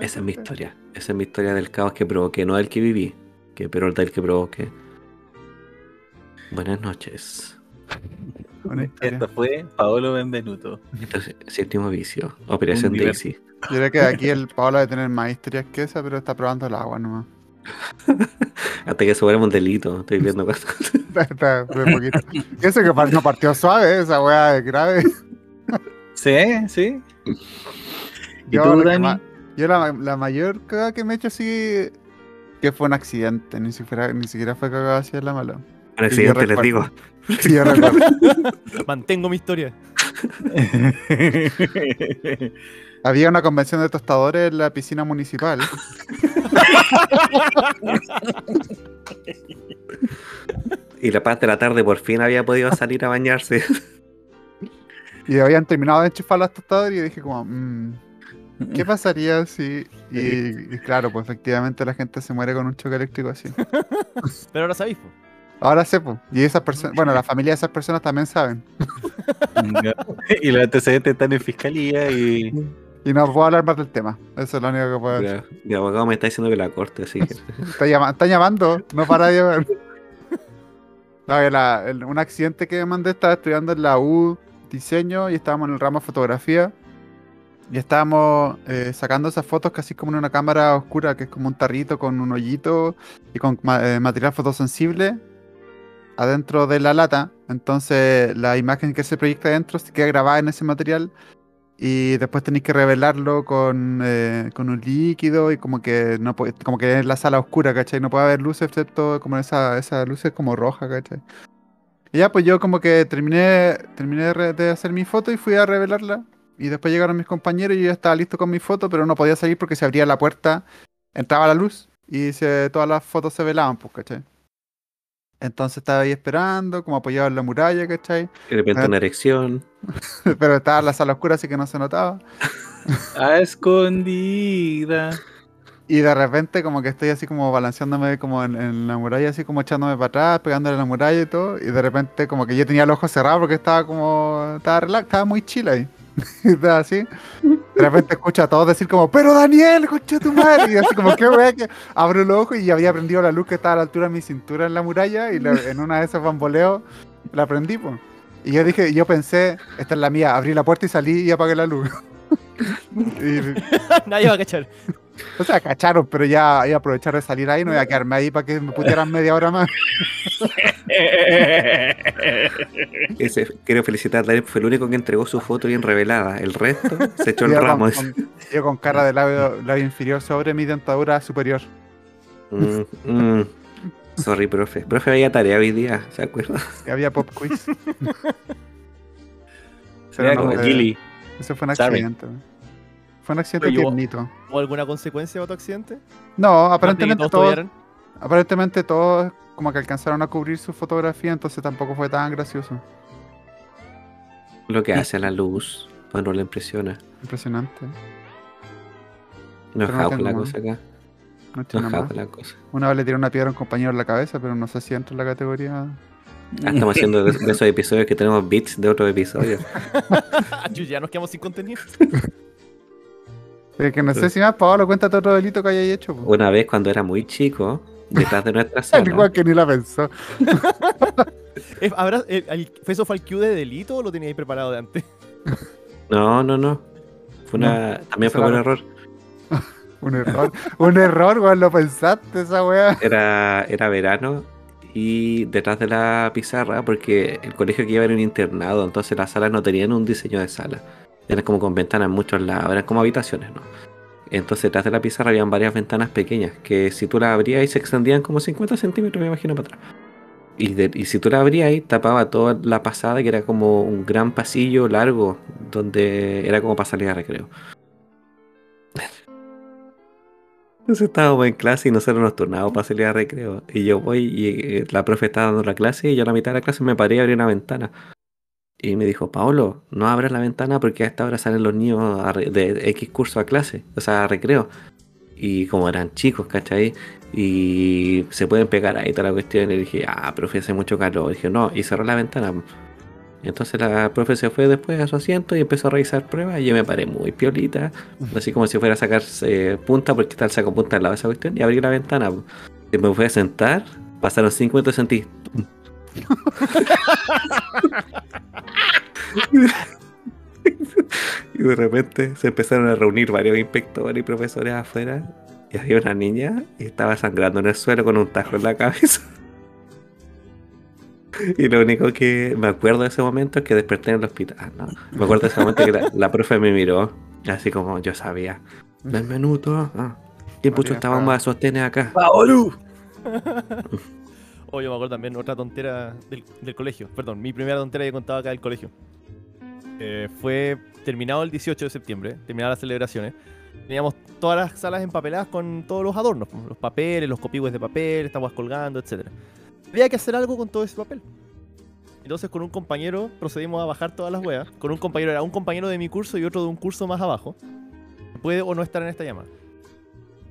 Esa es mi historia. Esa es mi historia del caos que provoqué, no del que viví, que, pero del que provoqué. Buenas noches. Esto fue Paolo Benvenuto. Séptimo vicio. Operación. Daisy. Yo creo que aquí el Pablo debe tener más historias que esa, pero está probando el agua nomás. Hasta que se vuelva un delito. Estoy viendo cosas. Está, está muy poquito. Y Eso que no partió suave, esa weá es grave. ¿Sí? ¿Sí? ¿Y Yo, tú, Dani? Yo la, la mayor cagada que me he hecho así que fue un accidente, ni siquiera, ni siquiera fue cagada así en la mala. Al yo siguiente les digo. Sí, yo. Mantengo mi historia. Había una convención de tostadores en la piscina municipal. Y la paz de la tarde por fin había podido salir a bañarse. Y habían terminado de enchufar las tostadoras y yo dije como, mm, ¿qué pasaría si...? Y, y claro, pues efectivamente la gente se muere con un choque eléctrico así. Pero ahora sabéis, po. Ahora sé, pues. Y esas personas, bueno, la familia de esas personas también saben. y los antecedentes están en fiscalía y. Y no puedo hablar más del tema. Eso es lo único que puedo decir. Mi abogado me está diciendo que la corte, así que. Está, llama- está llamando, no para de llamar. No, la- el- un accidente que me mandé, estaba estudiando en la U diseño y estábamos en el ramo de fotografía. Y estábamos eh, sacando esas fotos casi como en una cámara oscura, que es como un tarrito con un hoyito y con eh, material fotosensible adentro de la lata. Entonces la imagen que se proyecta adentro se queda grabada en ese material y después tenéis que revelarlo con, eh, con un líquido y como que no como que es la sala oscura, ¿cachai? No puede haber luces excepto como esa, esa luz es como roja, ¿cachai? Y ya pues yo como que terminé, terminé de hacer mi foto y fui a revelarla. Y después llegaron mis compañeros y yo ya estaba listo con mi foto, pero no podía salir porque se abría la puerta, entraba la luz y se, todas las fotos se velaban, pues, ¿cachai? Entonces estaba ahí esperando, como apoyado en la muralla, ¿cachai? De repente Ah. una erección. Pero estaba en la sala oscura, así que no se notaba. A escondida. Y de repente como que estoy así como balanceándome como en, en la muralla, así como echándome para atrás, pegándole a la muralla y todo. Y de repente como que yo tenía el ojo cerrado porque estaba como... Estaba relax, estaba muy chill ahí. Y estaba así. De repente escucho a todos decir como, pero Daniel, concha tu madre. Y así como, qué wea que abro los ojos y había prendido la luz que estaba a la altura de mi cintura en la muralla. Y la- en una de esos bamboleos la prendí, pues. Y yo dije, yo pensé, esta es la mía, abrí la puerta y salí y apagué la luz. y, Nadie va a cachar. o sea, cacharon, pero ya iba a aprovechar de salir ahí, no iba a quedarme ahí para que me pusieran media hora más. Ese, quiero felicitar a Daniel, fue el único que entregó su foto bien revelada. El resto se echó el Yo ramo. con, con- yo con cara de labio, labio inferior sobre mi dentadura superior. Mm, mm. Sorry, profe. Profe, había tarea hoy día, ¿se acuerda? Y había pop quiz. No, como eh, Gilly. Ese fue un Sorry. accidente. Fue un accidente tiernito. ¿Hubo alguna consecuencia de tu accidente? No, aparentemente todos aparentemente todos como que alcanzaron a cubrir su fotografía, entonces tampoco fue tan gracioso. Lo que hace a la luz, cuando le impresiona. Impresionante. No es no la cosa acá. No No es nada la cosa. Una vez le tiré una piedra a un compañero en la cabeza, pero no sé si entra en la categoría. Ah, estamos haciendo de, de esos episodios que tenemos bits de otros episodios. Ya nos quedamos sin contenido. Eh, que no sé si más, Pablo, cuéntate otro delito que hayáis hecho. po. Una vez cuando era muy chico, detrás de nuestra Al sala. igual que ni la pensó. Eh, ¿habrá- el- el- ¿Fue eso fue el Q de delito o lo teníais preparado de antes? No, no, no. Fue una, también fue un error. Un error. un error, weón, lo pensaste esa weá. Era, era verano y detrás de la pizarra, porque el colegio que iba era un internado, entonces las salas no tenían un diseño de sala. Eran como con ventanas en muchos lados, eran como habitaciones, ¿no? Entonces detrás de la pizarra habían varias ventanas pequeñas que si tú las abrías se extendían como 50 centímetros, me imagino, para atrás. Y, de- y si tú la abrías ahí, tapaba toda la pasada, que era como un gran pasillo largo, donde era como para salir a recreo. Entonces estábamos en clase y nosotros nos turnábamos para salir a recreo. Y yo voy y eh, la profe estaba dando la clase y yo a la mitad de la clase me paré y abrí una ventana. Y me dijo, Paolo, no abras la ventana porque a esta hora salen los niños de X curso a clase, o sea, a recreo. Y como eran chicos, ¿cachai? Y se pueden pegar ahí toda la cuestión. Y dije, ah, profe, hace mucho calor. Y dije, no, y cerró la ventana. Entonces la profe se fue después a su asiento y empezó a revisar pruebas. Y yo me paré muy piolita, así como si fuera a sacar eh, punta, porque está el saco punta al lado de esa cuestión. Y abrí la ventana. Me fui a sentar, pasaron 5 minutos. Y de repente se empezaron a reunir varios inspectores y profesores afuera. Y había una niña y estaba sangrando en el suelo con un tajo en la cabeza. Y lo único que me acuerdo de ese momento es que desperté en el hospital. Ah, no. Me acuerdo de ese momento que la, la profe me miró, así como yo sabía. Benvenuto. Ah. ¿Quién puso esta bomba de sostenes acá? ¡Paolo! O yo me acuerdo también otra tontera del, del colegio. Perdón, mi primera tontera que contaba acá del colegio. Eh, fue terminado el 18 de septiembre, terminadas las celebraciones. Teníamos todas las salas empapeladas con todos los adornos, pues, los papeles, los copigües de papel, estábamos colgando, etc. Había que hacer algo con todo ese papel. Entonces con un compañero procedimos a bajar todas las weas. Con un compañero, era un compañero de mi curso y otro de un curso más abajo. Puede o no estar en esta llamada.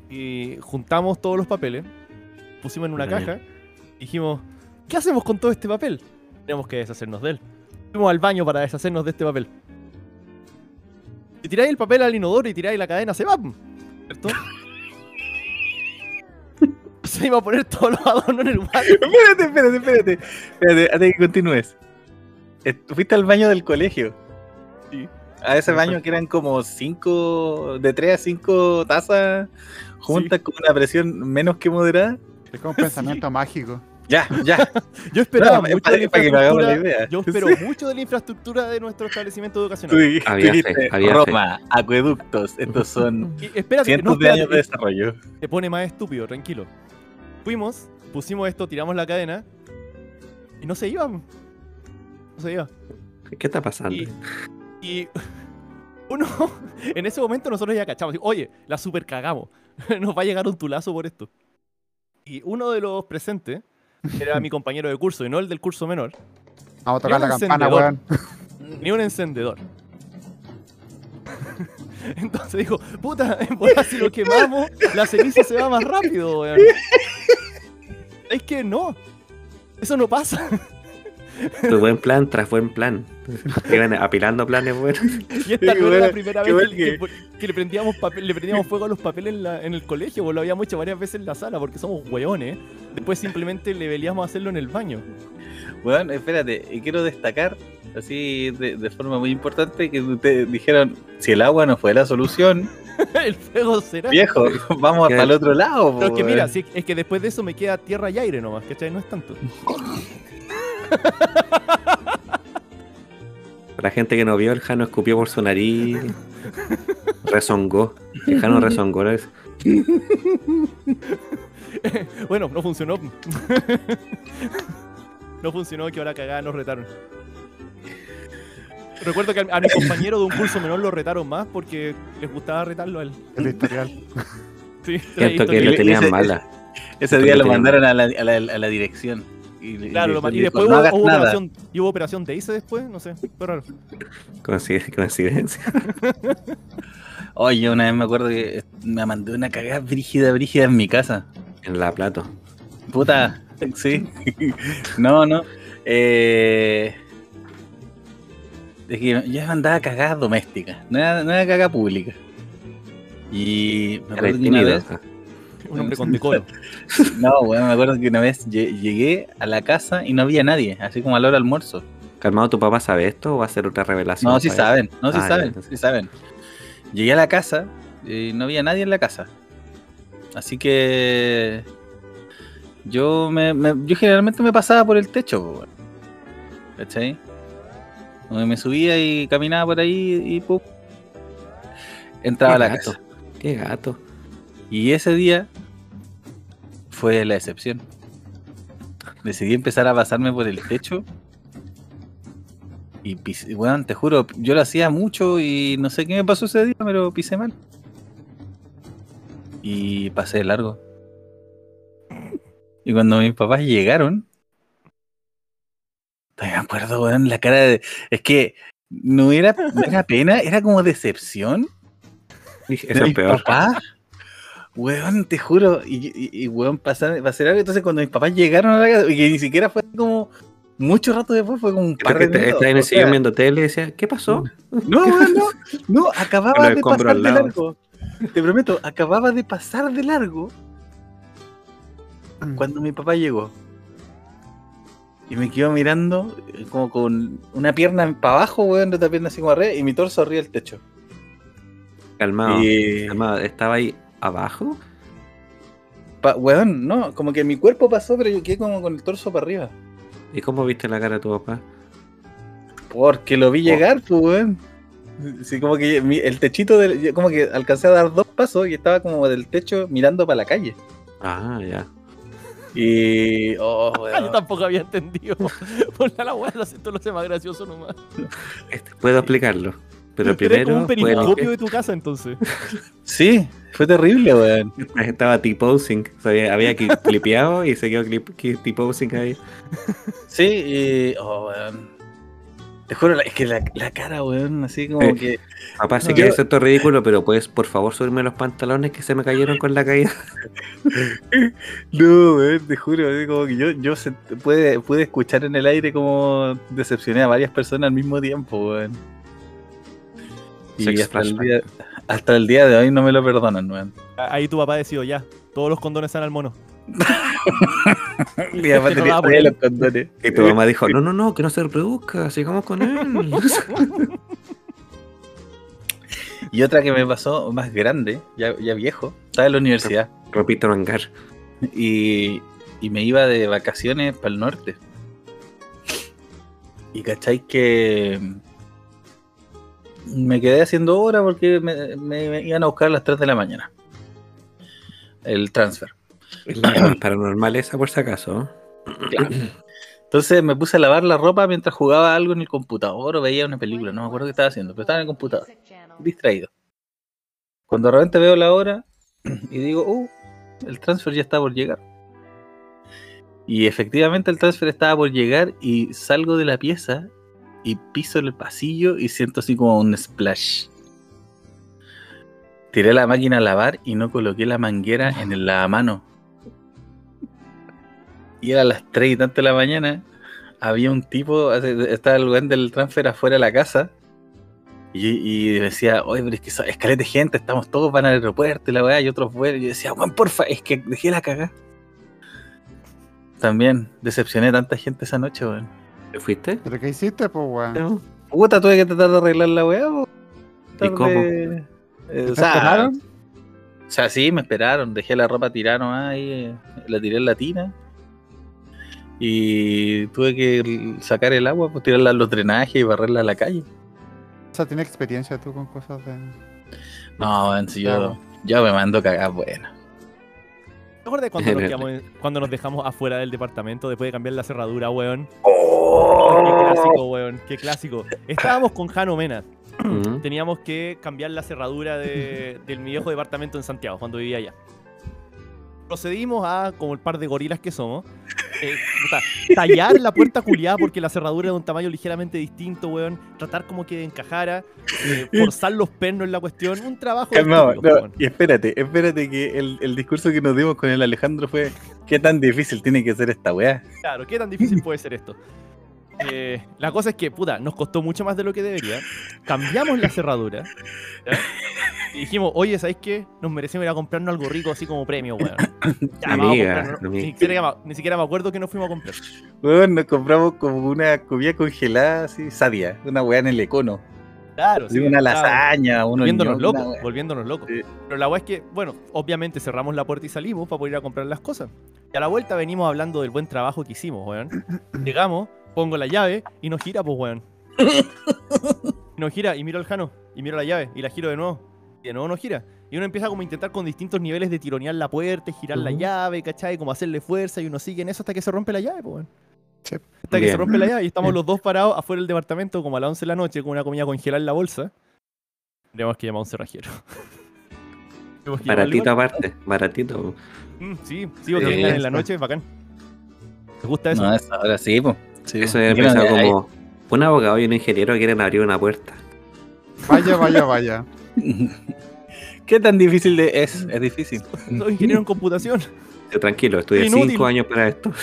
Y juntamos todos los papeles, pusimos en una caja dijimos, ¿qué hacemos con todo este papel? Tenemos que deshacernos de él. Fuimos al baño para deshacernos de este papel. Si tiráis el papel al inodoro y tiráis la cadena, se va. ¿Cierto? se iba a poner todos los adornos en el baño. Espérate, espérate, espérate. Espérate, antes que continúes. Eh, Fuiste al baño del colegio. Sí. A ese Sí, baño que eran como cinco, de tres a cinco tazas juntas con una presión menos que moderada. Es como un pensamiento mágico. Ya, ya. Yo esperaba No, mucho para- de la es para que nos hagamos la infraestructura. idea. Yo espero Sí. mucho de la infraestructura de nuestro establecimiento educacional. Dijiste, Había fe, había Roma, acueductos, estos son Y espérate, cientos no, de años de desarrollo. te pone más estúpido, tranquilo. Fuimos, pusimos esto, tiramos la cadena y no se iba. No se iba. ¿Qué está pasando? Y, y uno, en ese momento nosotros ya cachamos, oye, la super cagamos, nos va a llegar un tulazo por esto. Y uno de los presentes era mi compañero de curso y no el del curso menor, Vamos a tocar la campana, weón. ni un encendedor. Entonces dijo, puta, si lo quemamos, la ceniza se va más rápido, weón. Es que no, eso no pasa. Pues buen plan tras buen plan. Iban apilando planes buenos. Y esta Qué no era la primera vez que, que- que le, prendíamos papel, le prendíamos fuego a los papeles en, la- en el colegio, pues lo habíamos hecho varias veces en la sala porque somos hueones. Después simplemente le velíamos a hacerlo en el baño. Bueno, espérate, y quiero destacar, así de, de forma muy importante, que ustedes dijeron, si el agua no fue la solución, el fuego será. viejo, vamos ¿Qué? para el otro lado. Pero es que po, mira, sí, es que después de eso me queda tierra y aire nomás, ¿cachai? No es tanto. La gente que no vio, el Jano escupió por su nariz. Rezongó. El Jano rezongó. ¿no? Bueno, no funcionó. no funcionó que ahora cagada nos retaron. Recuerdo que a, a mi compañero de un curso menor lo retaron más porque les gustaba retarlo a él. El historial. Sí, Siento que le- tenían ese- mala. Ese día lo mandaron a la, a la, a la dirección. Y, y Claro, lo y después no hubo, operación, y hubo operación de ICE después, no sé, fue raro. Coincid- Coincidencia. Oye, una vez me acuerdo que me mandé una cagada brígida, brígida en mi casa. En la plato. Puta, sí. no, no. Eh, es que yo mandaba cagadas domésticas, no era, no era cagada pública. Y me acuerdo que una vez, Un hombre con decoro. no, bueno, me acuerdo que una vez lle- llegué a la casa y no había nadie, así como a la hora del almuerzo. Calmado, ¿tu papá sabe esto o va a ser otra revelación? No, sí saben, no, sí Ah, saben, entonces. sí saben. Llegué a la casa y no había nadie en la casa. Así que yo me, me- yo generalmente me pasaba por el techo. ¿cachai? Donde me subía y caminaba por ahí y pum, entraba a la gato. casa. Qué gato. Y ese día fue la excepción. Decidí empezar a pasarme por el techo. Y pisé, weón, te juro, yo lo hacía mucho y no sé qué me pasó ese día, pero pisé mal. y pasé de largo. Y cuando mis papás llegaron, todavía me acuerdo, weón, la cara de. Es que no era, no era pena, era como decepción. Eso es peor. papás. Weón, te juro. Y, y, y, weón, pasar, pasar algo. Entonces, cuando mis papás llegaron a la casa, y que ni siquiera fue como mucho rato después, fue como un par de que minutos. estaba en el sillón viendo tele y decía, ¿qué pasó? No, weón, no, no, acababa de pasar de largo. Te prometo, acababa de pasar de largo Mm. cuando mi papá llegó. Y me quedó mirando eh, como con una pierna para abajo, weón, otra pierna así como arriba, y mi torso arriba del techo. Calmado. Y, calmado. ¿Estaba ahí abajo? pa- weón, no, como que mi cuerpo pasó, pero yo quedé como con el torso para arriba. ¿Y cómo viste la cara de tu papá? Porque lo vi llegar, pues, weón. Sí, como que mi- el techito, del, yo como que alcancé a dar dos pasos y estaba como del techo mirando para la calle. Ah, ya. Y. Oh, weón. yo tampoco había entendido. Por la weá, lo siento, lo hace más gracioso nomás. Este, Puedo explicarlo. Pero como primero un fue el periscopio de tu casa, entonces. Sí, fue terrible, weón. estaba T-posing. O sea, había, había cli- clipeado y se quedó T-posing ahí. Sí, y. Oh, weón. Te juro, es que la, la cara, weón, así como Eh, que. Papá, sé No, que yo- es esto ridículo, pero puedes por favor subirme los pantalones que se me cayeron con la caída. No, weón, te juro, así como que yo, yo se- pude, pude escuchar en el aire como decepcioné a varias personas al mismo tiempo, weón. Y hasta el, día, hasta el día de hoy no me lo perdonan, weón. Ahí tu papá decidió ya. Todos los condones están al mono. Mi papá Te tenía él. los condones. Y tu mamá dijo, no, no, no, que no se reproduzca, sigamos con él. Y otra que me pasó más grande, ya, ya viejo, estaba en la universidad Repito, mangar. y, y me iba de vacaciones para el norte. Y cacháis que me quedé haciendo hora porque me, me- me iban a buscar a las 3 de la mañana. El transfer. Paranormal esa, por si acaso. Claro. Entonces me puse a lavar la ropa mientras jugaba algo en el computador o veía una película. No me acuerdo qué estaba haciendo, pero estaba en el computador. distraído. Cuando de repente veo la hora y digo, uh, el transfer ya está por llegar. Y efectivamente el transfer estaba por llegar y salgo de la pieza y piso el pasillo y siento así como un splash. Tiré la máquina a lavar y no coloqué la manguera en el lavamano. Y era las 3 y tanto de la mañana. Había un tipo, estaba el weón del transfer afuera de la casa. Y, decía, oye, pero es que escalete gente, estamos todos van al aeropuerto y la weá, y otros vuelos. Y yo decía, weón, porfa, es que dejé la cagada. También decepcioné a tanta gente esa noche, weón. ¿Te fuiste? ¿Pero qué hiciste, pues, weón? No. Puta, tuve que tratar de arreglar la weá. Tratar cómo? eh, ¿Te o, sea, esperaron? o sea, sí, me esperaron. Dejé la ropa tirada nomás ahí, eh, la tiré en la tina. Y tuve que sacar el agua, pues tirarla a los drenajes y barrerla a la calle. O sea, ¿tienes experiencia tú con cosas de...? No, weón, si yo me mando cagadas buenas. ¿Te acuerdas cuando nos, quedamos en- cuando nos dejamos afuera del departamento después de cambiar la cerradura, weón? Qué clásico, weón. Qué clásico. Estábamos con Jano Mena. Mm. Teníamos que cambiar la cerradura de, del mi viejo departamento en Santiago, cuando vivía allá. Procedimos a, como el par de gorilas que somos, eh, tallar la puerta culiada porque la cerradura era de un tamaño ligeramente distinto, weón. Tratar como que encajara, eh, forzar los pernos en la cuestión. Un trabajo de Calmado, no, y espérate, espérate que el, el discurso que nos dimos con el Alejandro fue ¿qué tan difícil tiene que ser esta weá? Claro, ¿qué tan difícil puede ser esto? Eh, la cosa es que, puta, nos costó mucho más de lo que debería. Cambiamos la cerradura. ¿ya? Y dijimos, oye, ¿sabéis qué? Nos merecemos ir a comprarnos algo rico así como premio, weón. Ya, vamos a Amiga, comprarnos- amiga. ni, siquiera, ni siquiera me acuerdo que nos fuimos a comprar. Weón, nos compramos como una comida congelada así, sadia, una weá en el econo. Claro, Así, una lasaña, unos Volviéndonos locos, una volviéndonos locos. Sí. Pero la weá es que, bueno, obviamente cerramos la puerta y salimos para poder ir a comprar las cosas. Y a la vuelta venimos hablando del buen trabajo que hicimos, weón. Llegamos, pongo la llave y nos gira, pues, weón. Y nos gira y miro al Jano y miro la llave y la giro de nuevo. Y de nuevo nos gira. Y uno empieza como a intentar con distintos niveles de tironear la puerta y girar la llave, ¿cachai? Como hacerle fuerza y uno sigue en eso hasta que se rompe la llave, pues, weón. Sí. Hasta que se rompe la llave y estamos los dos parados afuera del departamento como a las 11 de la noche con una comida congelada en la bolsa. Tenemos que llamar a un cerrajero. Baratito aparte, baratito. Mm, sí, sí, porque Sí, vengan en la noche, es bacán. ¿Te gusta eso? No, es ahora sí, pues. Sí, Eso no- pensado como un abogado y un ingeniero quieren abrir una puerta. Vaya, vaya, vaya. ¿Qué tan difícil de- es? Es difícil. Soy ingeniero en computación. Yo, tranquilo, estudié Inútil. cinco años para esto.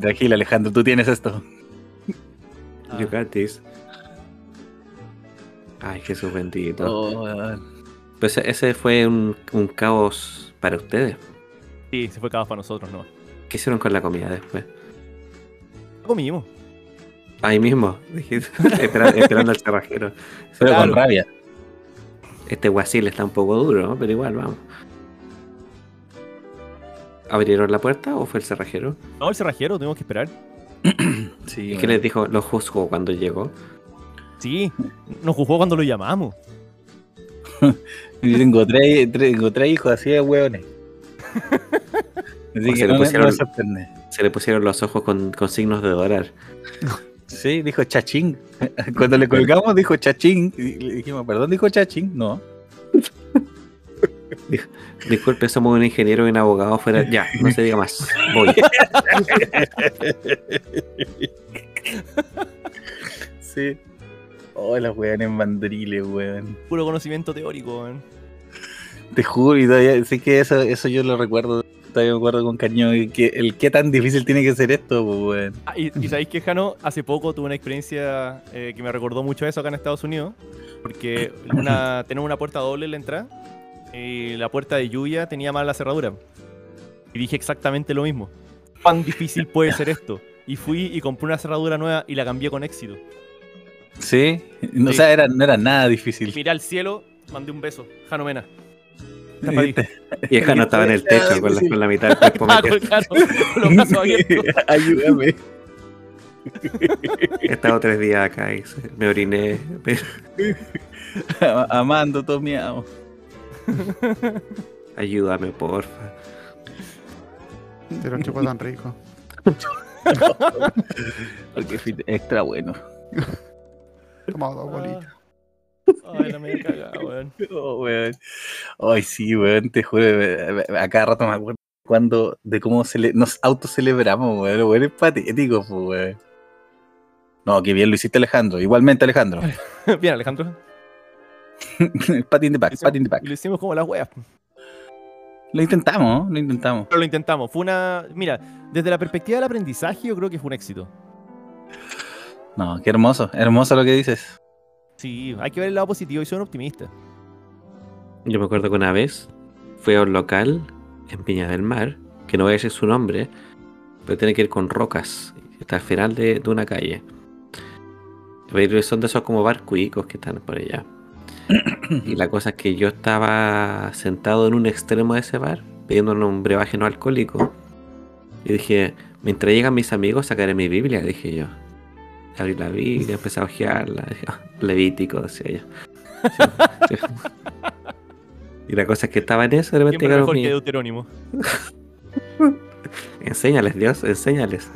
Tranquilo, Alejandro, tú tienes esto. Ah. You got this. Ay, Jesús bendito. Oh. Pues ese fue un, un caos para ustedes. Sí, se fue caos para nosotros, ¿no? ¿Qué hicieron con la comida después? Comimos. Ahí mismo, dijiste, espera- esperando al cerrajero. Pero Claro. con rabia. Este guasil está un poco duro, ¿no? pero igual, vamos. ¿Abrieron la puerta o fue el cerrajero? No, el cerrajero, tuvimos que esperar. Sí, ¿Y weón. qué les dijo? Lo juzgó cuando llegó. Sí, nos juzgó cuando lo llamamos. Yo tengo tres, tres- tengo tres hijos así de hueones. Así O que se le no, pusieron- me sorprende. Se le pusieron los ojos con, con signos de dólar. Sí, dijo chachín. Cuando le colgamos dijo chachín. Y le dijimos, perdón, dijo chachín. No. Disculpe, somos un ingeniero y un abogado fuera. Ya, no se diga más. Voy. Sí. Oh, los weones mandriles, weón. Puro conocimiento teórico, weón. Te juro, y todavía sé que eso, eso yo lo recuerdo. Todavía me acuerdo con cariño. Que, el qué tan difícil tiene que ser esto, pues, weón. Ah, y, y sabéis que, Jano, hace poco tuve una experiencia eh, que me recordó mucho eso acá en Estados Unidos. Porque una, tenemos una puerta doble en la entrada. Y la puerta de lluvia tenía mal la cerradura. Y dije exactamente lo mismo. ¿Cuán difícil puede ser esto? Y fui y compré una cerradura nueva y la cambié con éxito. Sí. No, O Sí. sea, era, no era nada difícil. Miré al cielo, mandé un beso. Jano Mena. El Jano estaba en el techo con la, con la mitad del cuerpo Ah, con, los brazos abiertos. Ayúdame. He estado tres días acá y me oriné. pero- Amando, todo miau. Ayúdame, porfa. Te lo chupo tan rico. Porque extra bueno. Toma dos bolitas. Ay, la media cagada, weón. Oh, weón. Ay, sí, weón, te juro. A cada rato me acuerdo cuando, de cómo cele- nos autocelebramos, weón. Weón, es patético, weón. No, qué bien lo hiciste, Alejandro. Igualmente, Alejandro. Bien, Alejandro. patín de hicimos- patín de back. y lo hicimos como las weas. Lo intentamos, ¿no? lo intentamos. Pero lo intentamos. Fue una. Mira, desde la perspectiva del aprendizaje, yo creo que fue un éxito. No, qué hermoso, hermoso lo que dices. Sí, hay que ver el lado positivo y soy un optimista. Yo me acuerdo que una vez fui a un local en Piña del Mar, que no voy a decir su nombre, pero tiene que ir con rocas. Está al final de, una calle. Son de esos como barcuicos que están por allá. Y la cosa es que yo estaba sentado en un extremo de ese bar, pidiéndonos un brebaje no alcohólico. Y dije, mientras llegan mis amigos, sacaré mi Biblia, dije yo. Abrí la Biblia, empecé a ojearla. "Ah, Levítico, decía yo. Sí, sí. Y la cosa es que estaba en eso, de repente mejor que Deuterónimo. Enséñales, Dios, enséñales.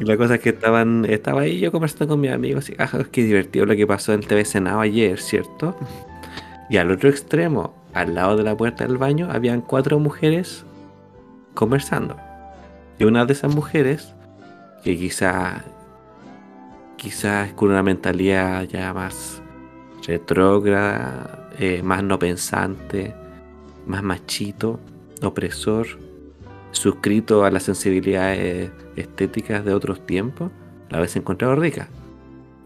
y la cosa es que estaban, estaba ahí yo conversando con mis amigos y, ah, qué divertido lo que pasó en el TV Senado ayer, ¿cierto? Y al otro extremo, al lado de la puerta del baño, habían cuatro mujeres conversando. Y una de esas mujeres, que quizá, quizás con una mentalidad ya más retrógrada, eh, más no pensante, más machito, opresor, suscrito a las sensibilidades estéticas de otros tiempos, la habéis encontrado rica.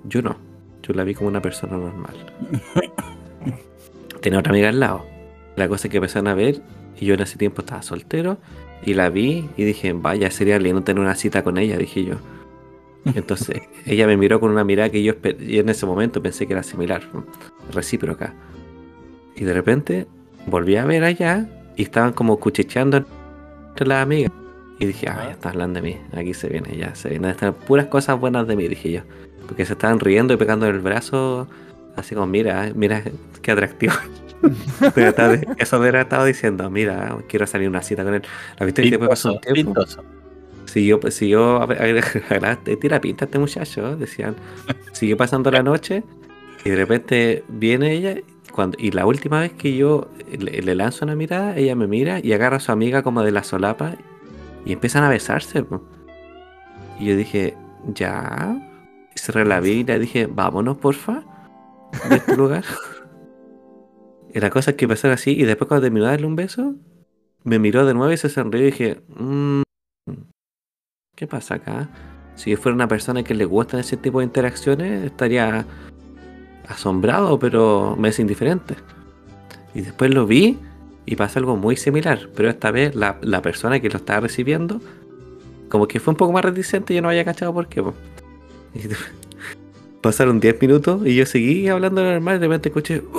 Yo no. Yo la vi como una persona normal. Tenía otra amiga al lado. La cosa es que empezaron a ver, y yo en ese tiempo estaba soltero, y la vi y dije, vaya, sería lindo tener una cita con ella, dije yo. Entonces, ella me miró con una mirada que yo, en ese momento pensé que era similar, recíproca. Y de repente volví a ver allá y estaban como cuchicheando entre las amigas. Y dije, ah, ya está hablando de mí, aquí se viene, ya se vienen estas puras cosas buenas de mí, dije yo. Porque se estaban riendo y pegando en el brazo, así como, mira, mira, qué atractivo. Pero eso me estaba diciendo, mira, quiero salir una cita con él. La es que después pasó un tiempo. pintoso. Siguió, siguió, ver, te tira pinta este muchacho, decían. Siguió pasando la noche y de repente viene ella cuando, y la última vez que yo le, le lanzo una mirada, ella me mira y agarra a su amiga como de la solapa y empiezan a besarse. po. Y yo dije, ya. Y cerré la vida y le dije, vámonos, porfa, de este lugar. y la cosa es que pasaron así y después cuando terminó de darle un beso, me miró de nuevo y se sonrió y dije, "Mm, ¿qué pasa acá? Si yo fuera una persona que le gustan ese tipo de interacciones, estaría asombrado, pero me es indiferente. Y después lo vi y pasa algo muy similar, pero esta vez la, la persona que lo estaba recibiendo, como que fue un poco más reticente y yo no había cachado por qué. pasaron 10 minutos y yo seguí hablando normal y de repente escuché...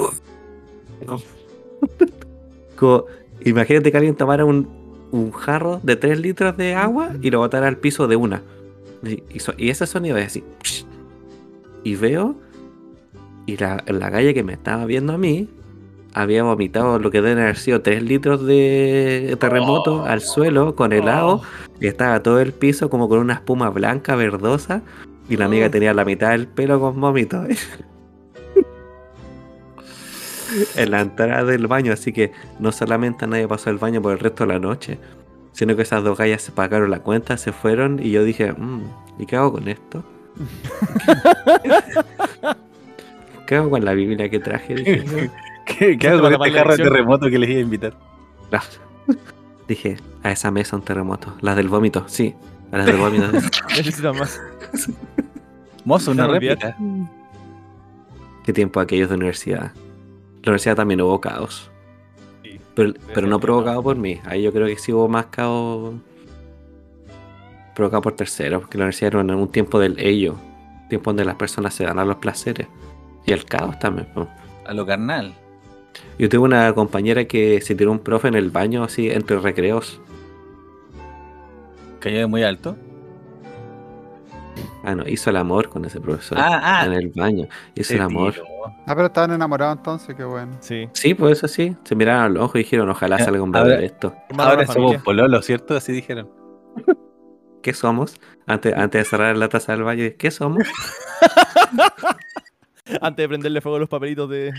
Como, imagínate que alguien tomara un, un jarro de 3 litros de agua y lo botara al piso de una. Y, y so- y ese sonido es así. Y veo y la, la calle que me estaba viendo a mí había vomitado lo que deben haber sido 3 litros de terremoto Oh. al suelo con helado. Y estaba todo el piso como con una espuma blanca, verdosa. Y la amiga Oh. tenía la mitad del pelo con vómito. en la entrada del baño. Así que no solamente nadie pasó el baño por el resto de la noche. Sino que esas dos gallas se pagaron la cuenta, se fueron. Y yo dije, "Mm, ¿y qué hago con esto? ¿Qué hago con la Biblia que traje? Dije, ¿Qué, qué hago con este carro de terremoto que les iba a invitar? Dije, a esa mesa un terremoto. Las del vómito, sí. A las del vómito. Necesitan más. Mozo, una réplica. Qué tiempo aquellos de universidad. La universidad también hubo caos. Sí. Pero, pero no provocado por mí. Ahí yo creo que sí hubo más caos provocado por terceros. Porque la universidad era en un tiempo del ello. Tiempo donde las personas se dan a los placeres. Y el caos también. A lo carnal. Yo tuve una compañera que se tiró un profe en el baño así entre recreos. Cayó de muy alto. Ah, no, hizo el amor con ese profesor. Ah, ah. En el baño. Hizo el amor. Ah, pero estaban enamorados entonces, qué bueno. Sí. Sí, pues eso sí. Se miraron a los ojos y dijeron, ojalá Eh, salga un bebé de esto. Ahora somos pololos, ¿cierto? Así dijeron. ¿Qué somos? Antes, antes de cerrar la taza del baño, ¿qué somos? Antes de prenderle fuego a los papelitos de,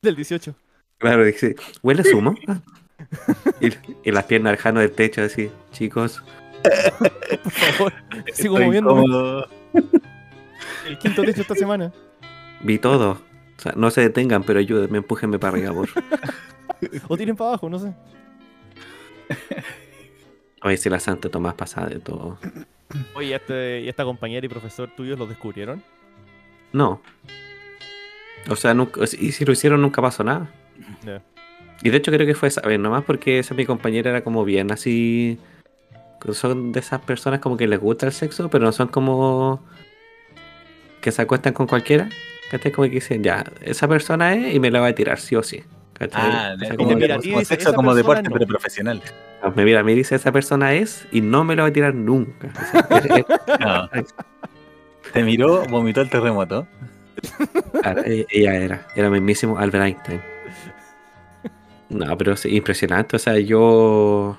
del 18. Claro, dice, ¿huele? Ah. y, y las piernas lejano del techo, así, chicos. Por favor. Sigo Estoy moviéndome. incómodo. El quinto techo esta semana. Vi todo. O sea, no se detengan, pero ayúdenme, empújenme para arriba, por. O tiren para abajo, no sé. Oye, si la Santa Tomás pasa de todo. Oye, este, ¿y esta compañera y profesor tuyos los descubrieron? No. O sea, nunca, y si lo hicieron, nunca pasó nada. Y de hecho creo que fue esa vez, nomás porque esa mi compañera era como bien así. Son de esas personas como que les gusta el sexo, pero no son como que se acuestan con cualquiera. ¿Cachai? Como que dicen, ya, esa persona es y me la va a tirar sí o sí. ¿Cachai? Ah, O sea, como, mira, como dice, sexo como deporte, no. pero profesional. Ah, me mira, me dice esa persona es y no me lo va a tirar nunca. O sea, es- es- No. Te miró, vomitó el terremoto. claro, e- ella era, era mismísimo Albert Einstein. No, pero sí, impresionante. O sea, yo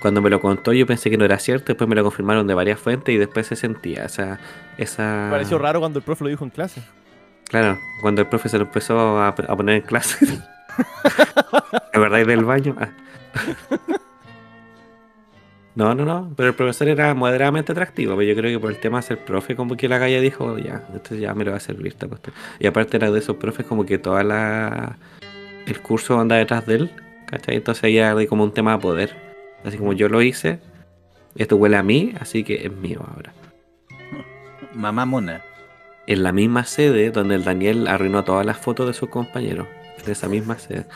cuando me lo contó yo pensé que no era cierto, después me lo confirmaron de varias fuentes y después se sentía esa... esa... Me pareció raro cuando el profe lo dijo en clase. Claro, cuando el profe se lo empezó a, a poner en clase. ¿De verdad? del baño? Ah. No, no, no, pero el profesor era moderadamente atractivo, pero yo creo que por el tema de ser profe, como que la galla dijo, ya, esto ya me lo va a servir esta cuestión. Y aparte era de esos profes como que toda la... el curso anda detrás de él, ¿cachai? Entonces ahí era como un tema de poder. Así como yo lo hice, esto huele a mí, así que es mío ahora. Mamá mona. En la misma sede donde el Daniel arruinó todas las fotos de sus compañeros. En esa misma sede.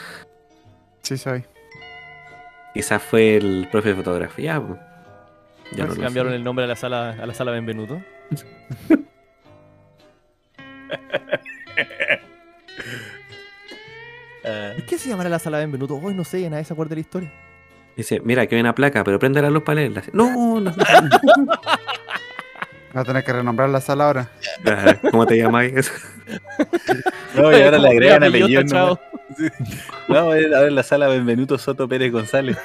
Sí, soy. Quizás fue el profe de fotografía. Ya no cambiaron sé. el nombre a la sala, a la sala Benvenuto. ¿Por qué se llamará la sala Benvenuto? Hoy no sé, nadie se acuerda de la historia. Dice, mira, que hay una placa, pero prende la luz para leerla. No, no. Va a tener que renombrar la sala ahora. Ah, ¿Cómo te llamas? No, y ahora le agregan Apellido. Sí. No, ahora en la sala Benvenuto Soto Pérez González.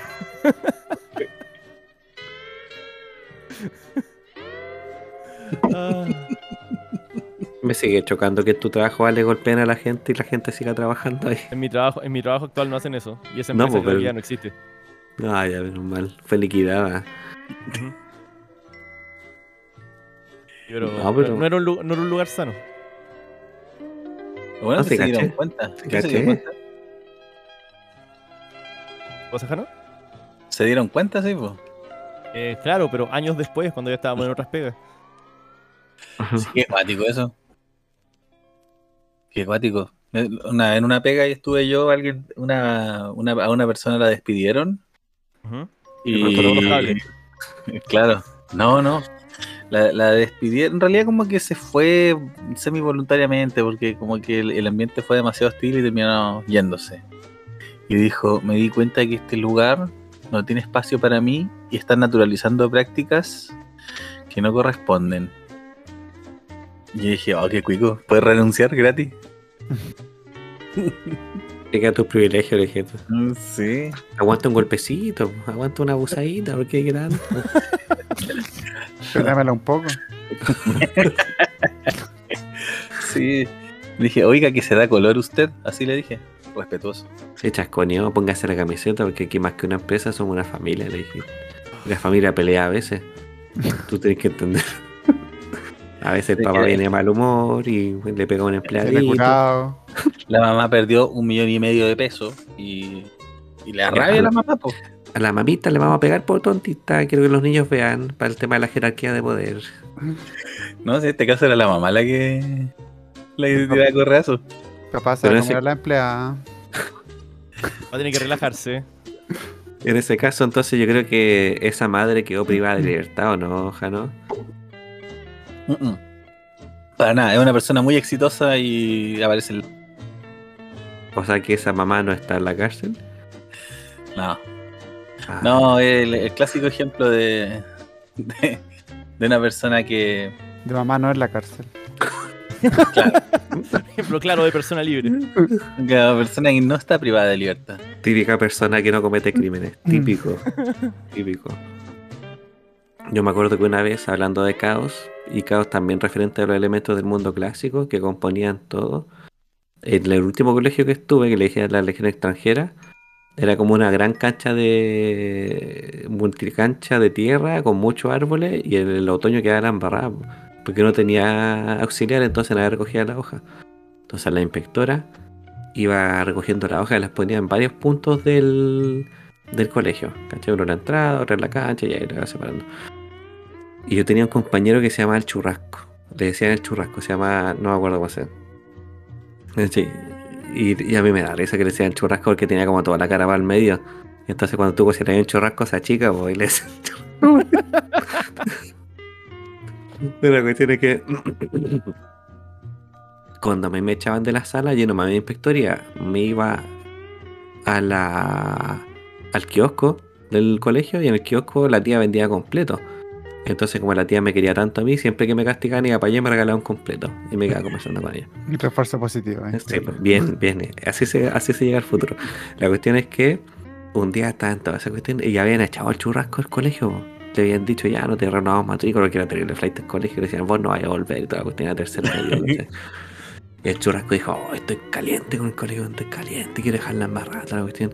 Ah, Me sigue chocando que en tu trabajo vale golpeen a la gente y la gente siga trabajando ahí. En mi trabajo, en mi trabajo actual no hacen eso. Y esa No, empresa pues, que pero- ya no existe. No, ya menos mal. Fue liquidada. Pero, No, pero- no era un, lu- no era un lugar sano. Lo bueno No, es que sí, se dieron cuenta. Sí, ¿Qué se caché. dieron cuenta? ¿Cosa, Jano? ¿Se dieron cuenta, sí, pues? Eh, claro, pero años después, cuando ya estábamos en otras pegas. Sí, qué acuático eso. Qué acuático. Eh, Una, en una pega y estuve yo, alguien, una, una, a una persona la despidieron Ujú. y cortó unos cables. claro, no, no. La, la despidieron, en realidad como que se fue semi voluntariamente porque como que el, el ambiente fue demasiado hostil y terminaron yéndose. Y dijo, me di cuenta que este lugar no tiene espacio para mí y están naturalizando prácticas que no corresponden. Y yo dije, oh, qué cuico, ¿puedes renunciar gratis? Llega tus privilegios, le dije. Sí. Aguanta un golpecito, aguanta una abusadita, porque qué grande. Pétamela un poco. Sí. Le dije, oiga, que se da color usted. Así le dije. Respetuoso. Se chasconeó, póngase la camiseta, porque aquí más que una empresa somos una familia, le dije. La familia pelea a veces. Tú tienes que entender. A veces el papá viene de mal humor y le pega a un empleadito. La mamá perdió un millón y medio de pesos y, y le da rabia a la mamá, pues. A la mamita le vamos a pegar por tontita. Quiero que los niños vean para el tema de la jerarquía de poder. No, si en este caso era la mamá la que la que tiraba correazo. Capaz se va a la empleada. Va a tener que relajarse. En ese caso, entonces yo creo que esa madre quedó privada de libertad, ¿o no, Jano? Mm, mm. Para nada, es una persona muy exitosa y aparece el... O sea que esa mamá no está en la cárcel. No, Ah, no, el, el clásico ejemplo de, de, de una persona que... De mamá no en la cárcel. Ejemplo claro de persona libre. una persona que no está privada de libertad. Típica persona que no comete crímenes. Típico. típico. Yo me acuerdo que una vez hablando de caos, y caos también referente a los elementos del mundo clásico que componían todo, en el último colegio que estuve, que le dije a la Legión extranjera, era como una gran cancha de multicancha de tierra con muchos árboles y en el otoño quedaba embarrada po, porque no tenía auxiliar, entonces nadie recogía la hoja. Entonces la inspectora iba recogiendo la hoja y las ponía en varios puntos del, del colegio. ¿Cachai? Uno en la entrada, otro en la cancha y ahí la iba separando. Y yo tenía un compañero que se llamaba el churrasco. Le decían el churrasco, se llama, no me acuerdo cómo se. Sí, y, a mí me da risa que le decían churrasco porque tenía como toda la cara para el medio. Entonces cuando tú cocinas un churrasco a esa chica, pues y le decían la cuestión es que cuando a mí me echaban de la sala, yo no me inspectoría, me iba a al kiosco del colegio y en el kiosco la tía vendía completo. Entonces, como la tía me quería tanto a mí, siempre que me castigaban iba para allá y me regalaba un completo. Y me quedaba conversando con ella. Y refuerzo positivo. ¿eh? Sí, pues, bien, bien. Así se, así se llega al futuro. La cuestión es que un día estaba en toda esa cuestión y ya habían echado el churrasco del colegio. Le habían dicho ya no te renovamos matrícula porque era terrible flight del colegio. Le decían vos no vayas a volver y toda la cuestión era sé. Y el churrasco dijo, oh, estoy caliente con el colegio, estoy caliente, quiero dejar la embarrada, toda la cuestión.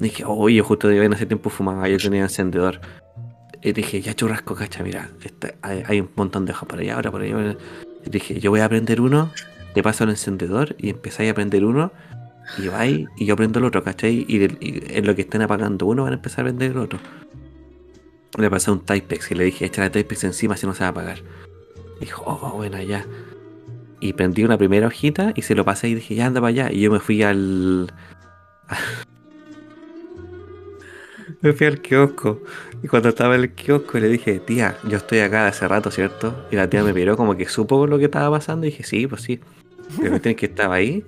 Y dije, oh, yo justo de en ese tiempo fumaba, yo tenía encendedor. Y dije, ya churrasco, cacha, mira, esta- hay, un montón de hojas por allá, ahora por allá. por allá". Y dije, yo voy a prender uno, te paso el encendedor y empezáis a prender uno y vais y yo prendo el otro, ¿cachai? Y, en lo que estén apagando uno van a empezar a prender el otro. Le pasé un Typex y le dije, échale Typex encima si no se va a apagar. Dijo, oh, bueno, ya. Y prendí una primera hojita y se lo pasé y dije, ya anda para allá. Y yo me fui al. me fui al kiosco. Y cuando estaba en el kiosco le dije, tía, yo estoy acá hace rato, ¿cierto? Y la tía me miró como que supo lo que estaba pasando y dije, sí, pues sí. La cuestión es que estaba ahí.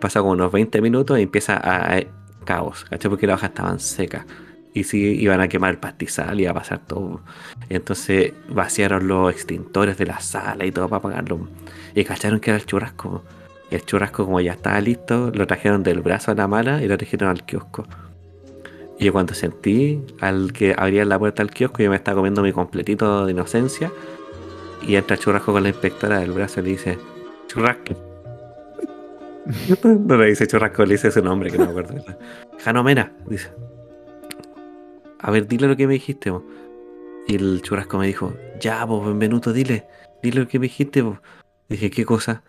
Pasado como unos 20 minutos y empieza a, caos, ¿cachai? Porque las hojas estaban secas. Y sí, iban a quemar el pastizal y a pasar todo. Entonces vaciaron los extintores de la sala y todo para apagarlo. Y cacharon que era el churrasco. Y el churrasco, como ya estaba listo, lo trajeron del brazo a la mala y lo trajeron al kiosco. Y yo cuando sentí al que abría la puerta al kiosco, yo me estaba comiendo mi completito de inocencia. Y entra Churrasco con la inspectora del brazo y le dice, Churrasco. no le dice Churrasco, le dice su nombre, que no me acuerdo. Janomena, dice. A ver, dile lo que me dijiste, vos. Y el Churrasco me dijo, ya, pues, Benvenuto, dile. Dile lo que me dijiste, vos. Dije, ¿qué cosa?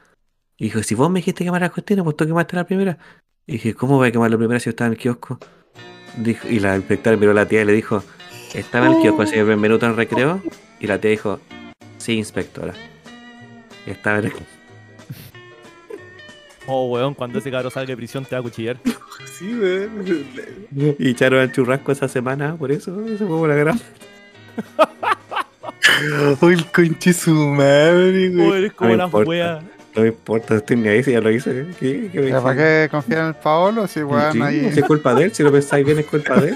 Y dijo, si vos me dijiste quemar las cuestiones, pues tú quemaste la primera. Y dije, ¿cómo voy a quemar la primera si yo estaba en el kiosco? Dijo, y la inspectora miró a la tía y le dijo, estaba en el kiosco, señor Benvenuto en el recreo. Y la tía dijo, sí, inspectora. Estaba en el... Oh, weón, cuando ese cabrón salga de prisión te va a cuchillar. Sí, weón. Y echaron al churrasco esa semana, por eso, eso fue por la gran. Uy, el conche su madre, Oh, güey. eres como me la importa. No me importa, estoy ni ahí si ya lo hice. ¿Qué, qué me ¿Ya ¿Para qué confiar en el Paolo? Si weón Sí, ahí. si es culpa de él, si lo pensáis bien es culpa de él.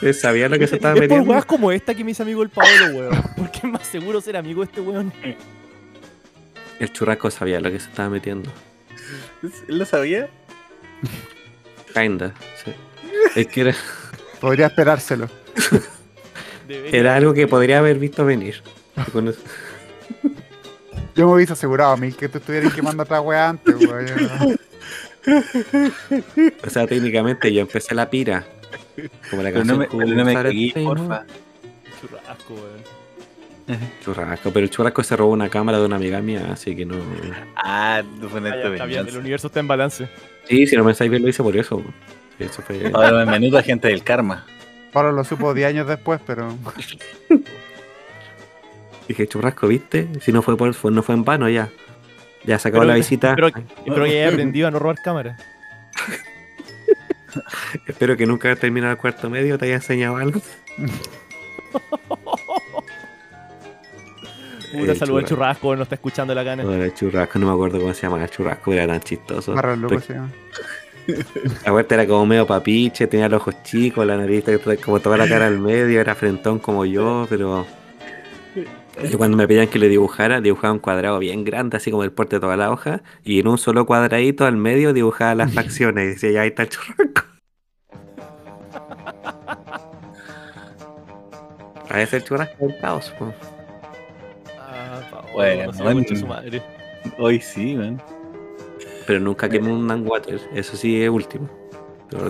Él sabía lo que se estaba es por metiendo. weas como esta que me hizo amigo el Paolo, weón. Porque es más seguro ser amigo de este weón. El churrasco sabía lo que se estaba metiendo. ¿Él lo sabía? Kinda, sí. Es que era, Podría esperárselo. Debería. era algo que podría haber visto venir. Con eso- Yo me hubiese asegurado a mí que tú estuvieras quemando otra weá antes, weón. O sea, técnicamente yo empecé la pira. Como la Pero no canción me, pero no me Taylor. porfa. Churrasco, weón. Churrasco, pero el churrasco se robó una cámara de una amiga mía, así que no. Ah, no fue Ah, está bien, el universo está en balance. Sí, si no pensáis bien, lo hice por eso. Sí, Eso fue. Ahora menudo gente del karma. Ahora lo supo 10 años después, pero. Dije, churrasco, ¿viste? Si no fue por fue- no fue en vano ya. Ya se acabó Pero- la visita. Espero, espero que haya aprendido a no robar cámaras. Espero que nunca haya terminado el cuarto medio, te haya enseñado algo. Puta, El saludo al churrasco. no está escuchando la gana. El churrasco, no me acuerdo cómo se llama el churrasco, era tan chistoso. Loco se llama. La vuelta era como medio papiche, tenía los ojos chicos, la nariz como toda la cara al medio, era frentón como yo, pero yo cuando me pedían que le dibujara, dibujaba un cuadrado bien grande, así como el porte de toda la hoja, y en un solo cuadradito al medio dibujaba las facciones, y decía, ya ahí está el churrasco. A veces el churrasco es el caos, po. Ah, Bueno, no concha su madre. Hoy sí, man. pero nunca quemé un water, eso sí es último. Pero-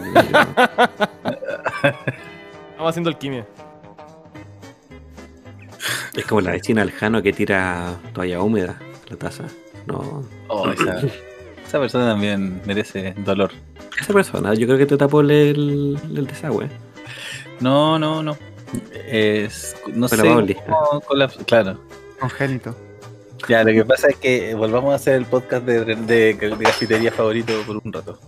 Estamos haciendo alquimia. Es como la vecina Aljano que tira toalla húmeda la taza. No, Oh, esa, esa persona también merece dolor. Esa persona, yo creo que te tapó el, desagüe. No, no, no. Es, no la sé Pauli. cómo colapsó. Claro. Congénito. Ya, lo que pasa es que volvamos a hacer el podcast de, de, de cafetería favorito por un rato.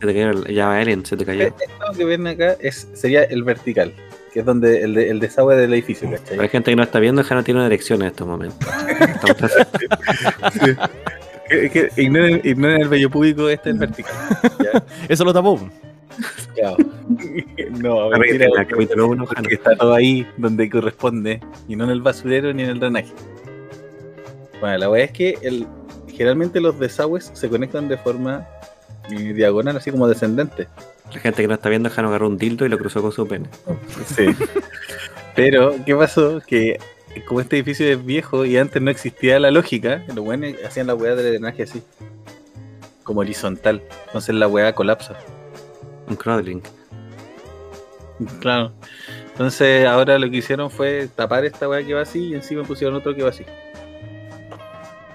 Se te cayó, el- ya Ellen, se te cayó. Esto que ven acá es, sería el vertical, que es donde el, de- el desagüe del edificio, Para la ¿cachai? gente que no está viendo, Jano tiene una erección en estos momentos. Estamos- Que- que ignoren, ignoren el vello público, este es el vertical. Ya, Eso lo tapó. claro. No, mentira, en el capítulo uno, Jano. porque está todo ahí donde corresponde, y no en el basurero ni en el drenaje. Bueno, la verdad es que el, generalmente los desagües se conectan de forma eh, diagonal, así como descendente. La gente que no está viendo, Jano agarró un dildo y lo cruzó con su pene. Sí. Pero, ¿qué pasó? Que como este edificio es viejo y antes no existía la lógica, los buenos hacían la weá del drenaje así. Como horizontal. Entonces la weá colapsa. Un crawling. Claro. Entonces ahora lo que hicieron fue tapar esta weá que va así y encima pusieron otro que va así.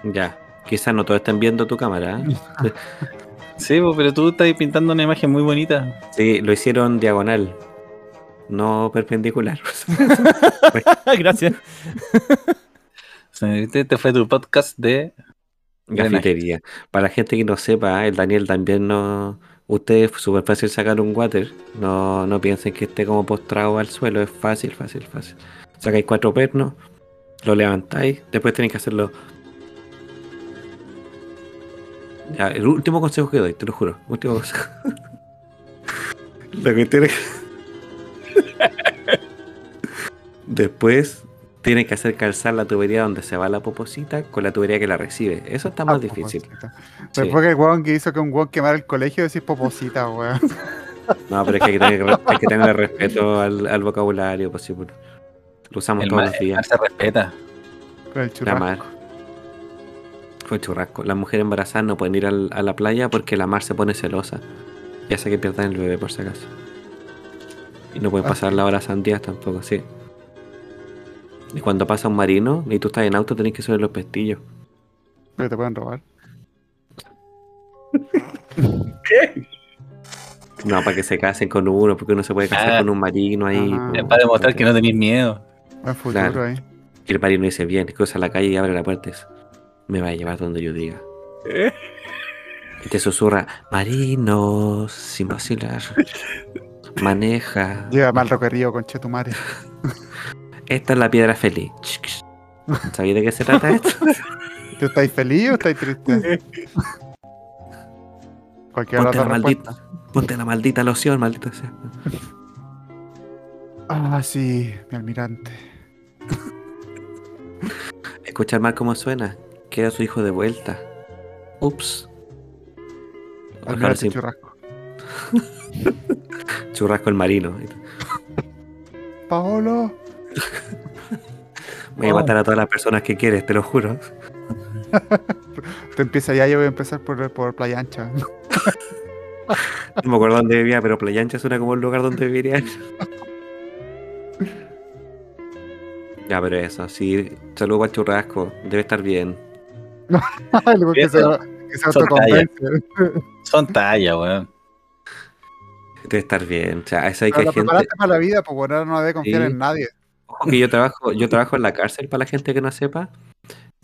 Ya. Quizás no todos estén viendo tu cámara. ¿eh? Sí, pero tú estás pintando una imagen muy bonita. Sí, lo hicieron diagonal. No perpendicular. Gracias. Este este fue tu podcast de... Gafitería. Para la gente que no sepa, el Daniel también no. Ustedes es súper fácil sacar un water. No, no piensen que esté como postrado al suelo. Es fácil, fácil, fácil. Sacáis cuatro pernos, lo levantáis, después tenéis que hacerlo. Ya, el último consejo que doy, te lo juro. Último consejo. lo que tiene que. Después tienes que hacer calzar la tubería donde se va la poposita con la tubería que la recibe. Eso está más Ah, difícil. poposita. Sí. Después que el weón que hizo que un weón quemara el colegio decís poposita, weón. No, pero es que hay que tener, hay que tener respeto al, al vocabulario, pues sí, pues, Lo usamos El todos los días. se respeta. Con el La churrasco. Fue churrasco. Las mujeres embarazadas no pueden ir al- a la playa porque la mar se pone celosa. Y hace que pierdan el bebé por si acaso. Y no pueden Ah, pasar la hora sandías tampoco, sí. Y cuando pasa un marino y tú estás en auto tenés que subir los pestillos. Pero te pueden robar. No, para que se casen con uno, porque uno se puede casar Ah. con un marino ahí. Ah. pues, Es para demostrar que no tenéis miedo. Buen futuro Claro. ahí. Y el marino dice, bien, cruza la calle y abre la puerta me va a llevar donde yo diga. Y te susurra, marinos, sin vacilar. Maneja. Lleva mal recorrido con Chetumare. Esta es la piedra feliz. ¿Sabéis de qué se trata esto? ¿Tú estáis feliz o estáis triste? Cualquiera de Ponte la, maldita, ponte la maldita loción, maldita sea. Ah, sí, mi almirante. Escuchar mal cómo suena. Queda su hijo de vuelta. Ups. Ojalá sin churrasco. churrasco el marino. Paolo. Voy a Oh. matar a todas las personas que quieres, te lo juro. Te empieza ya, yo voy a empezar por, por Playa Ancha. No me acuerdo dónde vivía, pero Playa Ancha suena como el lugar donde viviría. Ya, pero eso, sí. Saludo para el churrasco. Debe estar bien. Algo que se, que se son autoconvence. Son tallas, weón. Debe estar bien. O sea, eso hay Pero que la gente. preparaste para la vida, pues bueno, ahora no debe confiar Sí. en nadie. Ojo que yo trabajo, yo trabajo en la cárcel para la gente que no sepa.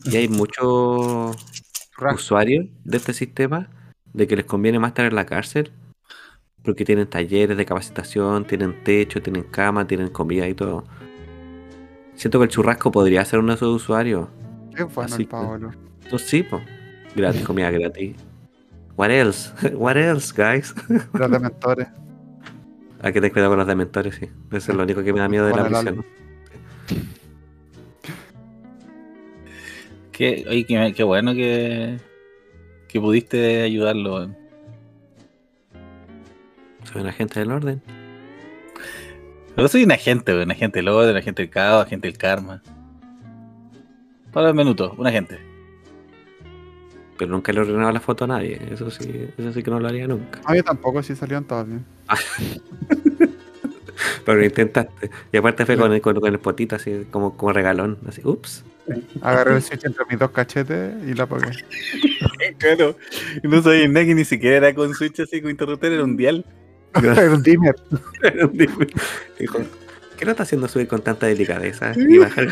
Y hay muchos usuarios de este sistema de que les conviene más estar en la cárcel. Porque tienen talleres de capacitación, tienen techo, tienen cama, tienen comida y todo. Siento que el churrasco podría ser uno de esos usuarios. Qué bueno Así el que-. Entonces sí, pues. Gratis, comida gratis. What else? What else, guys? Los dementores. Hay que tener cuidado con los dementores, sí. Eso es lo único que me da miedo de la prisión. Qué, oye, qué, qué bueno que, que pudiste ayudarlo. Soy un agente del orden. Pero soy un agente, weón, un agente del orden, un agente del caos, agente del karma. Para el minuto, un agente. Pero nunca le he ordenado la foto a nadie. Eso sí, eso sí que no lo haría nunca. A mí tampoco, sí salieron todos bien. Pero lo intentaste. Y aparte fue con el, con, con el potito así, como, como regalón. Así, ups. Agarré el switch entre mis dos cachetes y la apagué. Claro. No sabía nada que ni siquiera era con switch así con interruptor, era un dial. Era un dimmer. Dijo, ¿qué lo está haciendo subir con tanta delicadeza? Y bajar.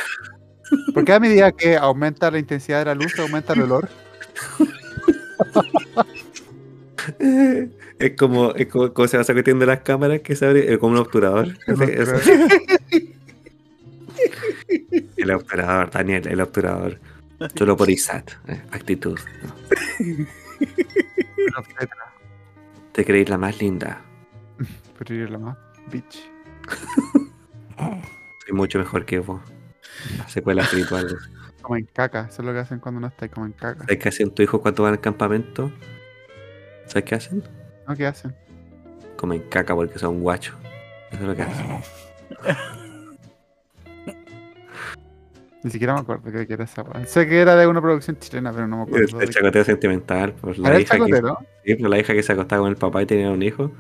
Porque a medida que aumenta la intensidad de la luz, aumenta el olor. Es como, es como, como se va sacudiendo las cámaras que se abre, es como un obturador. El obturador, Daniel, el obturador. Solo por ISAT. eh, actitud. Te creéis la más linda. Pero yo la más bitch. Soy mucho mejor que vos. La secuela espiritual. Como en caca. Eso es lo que hacen cuando no está como en caca. ¿Sabes qué hacen tu hijo cuando van al campamento? ¿Sabes qué hacen? ¿No? ¿Qué hacen? Comen caca porque son guachos. Eso es lo que hacen. Ni siquiera me acuerdo que era esa. Sé que era de una producción chilena, pero no me acuerdo. El, de- chacoteo sentimental. Por ¿Era la, el hija que, sí, por la hija que se acostaba con el papá y tenía un hijo.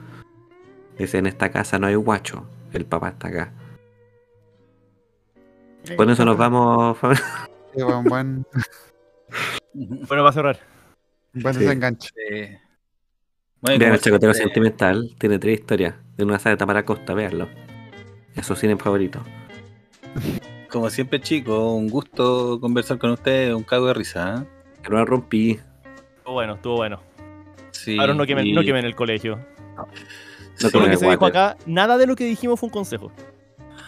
Dice, en esta casa no hay guacho. El papá está acá. Con eso nos vamos. familia. Sí, weón, buen, Bueno, va a cerrar. buen Sí. desenganche. Eh, bueno, Vean el chacoteo siempre, sentimental. Tiene tres historias. De una sala de Tamara Costa, véanlo. Es su cine favorito. Como siempre, chicos, un gusto conversar con ustedes, un cago de risa. ¿eh? Que no la rompí. Estuvo bueno, estuvo bueno. Sí, Ahora no quemen, y- no quemen el colegio. No sí, Todo lo que se dijo acá, nada de lo que dijimos fue un consejo.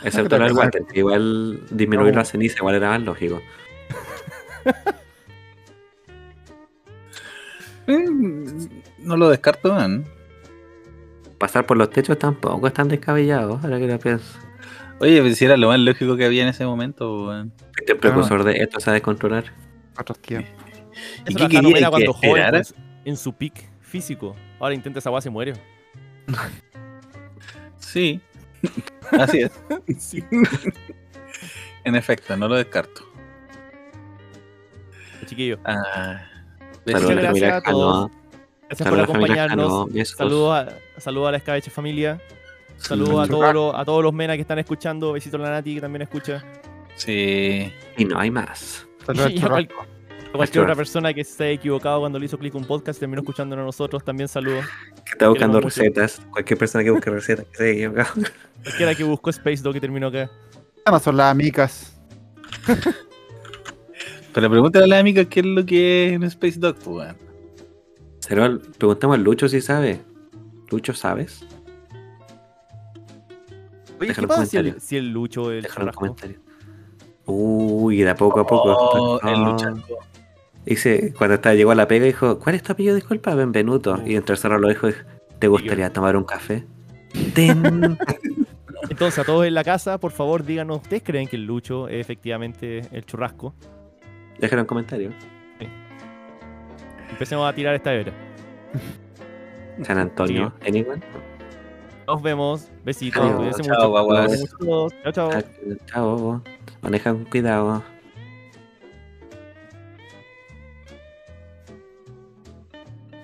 Excepto el water. que Igual disminuir No. la ceniza igual era más lógico. Eh, no lo descarto, man. Pasar por los techos tampoco es tan descabellado, ahora que lo pienso. Oye, pues si era lo más lógico que había en ese momento, weón. Este precursor de esto se ha descontrolar. Otros tiempos. ¿Y Eso qué quería que cuando joven, pues, en su pick físico. Ahora intenta esa weá, se muere. Sí, así es. Sí. En efecto, no lo descarto. Chiquillo. Ah, la gracias a todos. Cano. Gracias por Saludos acompañarnos. Saludos a, saludos a la escabeche familia. Saludos a todos los, a todos los menas que están escuchando. Besitos a la Nati que también escucha. Sí. Y no hay más. Saludos a cual- cualquier otra persona que se haya equivocado cuando le hizo clic un podcast y terminó escuchándonos a nosotros, también saludos. Que está buscando mucho. recetas. Cualquier persona que busque recetas que se haya equivocado. Cualquiera que buscó Space Dog y terminó acá. No son las amicas. Pero pregúntale a la amiga qué es lo que es un Space Dog, pues, weón. Pero preguntamos a Lucho si sabe. Lucho, ¿sabes? Oye, Déjalo ¿qué en pasa si el, comentario. si el Lucho, el Déjalo en comentario. Uy, de a poco a poco. Oh, el Ah. Dice, cuando estaba, llegó a la pega, dijo, ¿cuál es tu apellido? Disculpa, Benvenuto. Y en tercero lo dijo, ¿te gustaría tomar un café? Ten. Entonces, a todos en la casa, por favor, díganos, ¿ustedes creen que el Lucho es efectivamente el churrasco? Déjalo en comentario. Empecemos a tirar esta era. San Antonio, anyone? Nos vemos. Besitos. Adiós. Chao, mucho. Chao, chao. Chao. Manejan cuidado.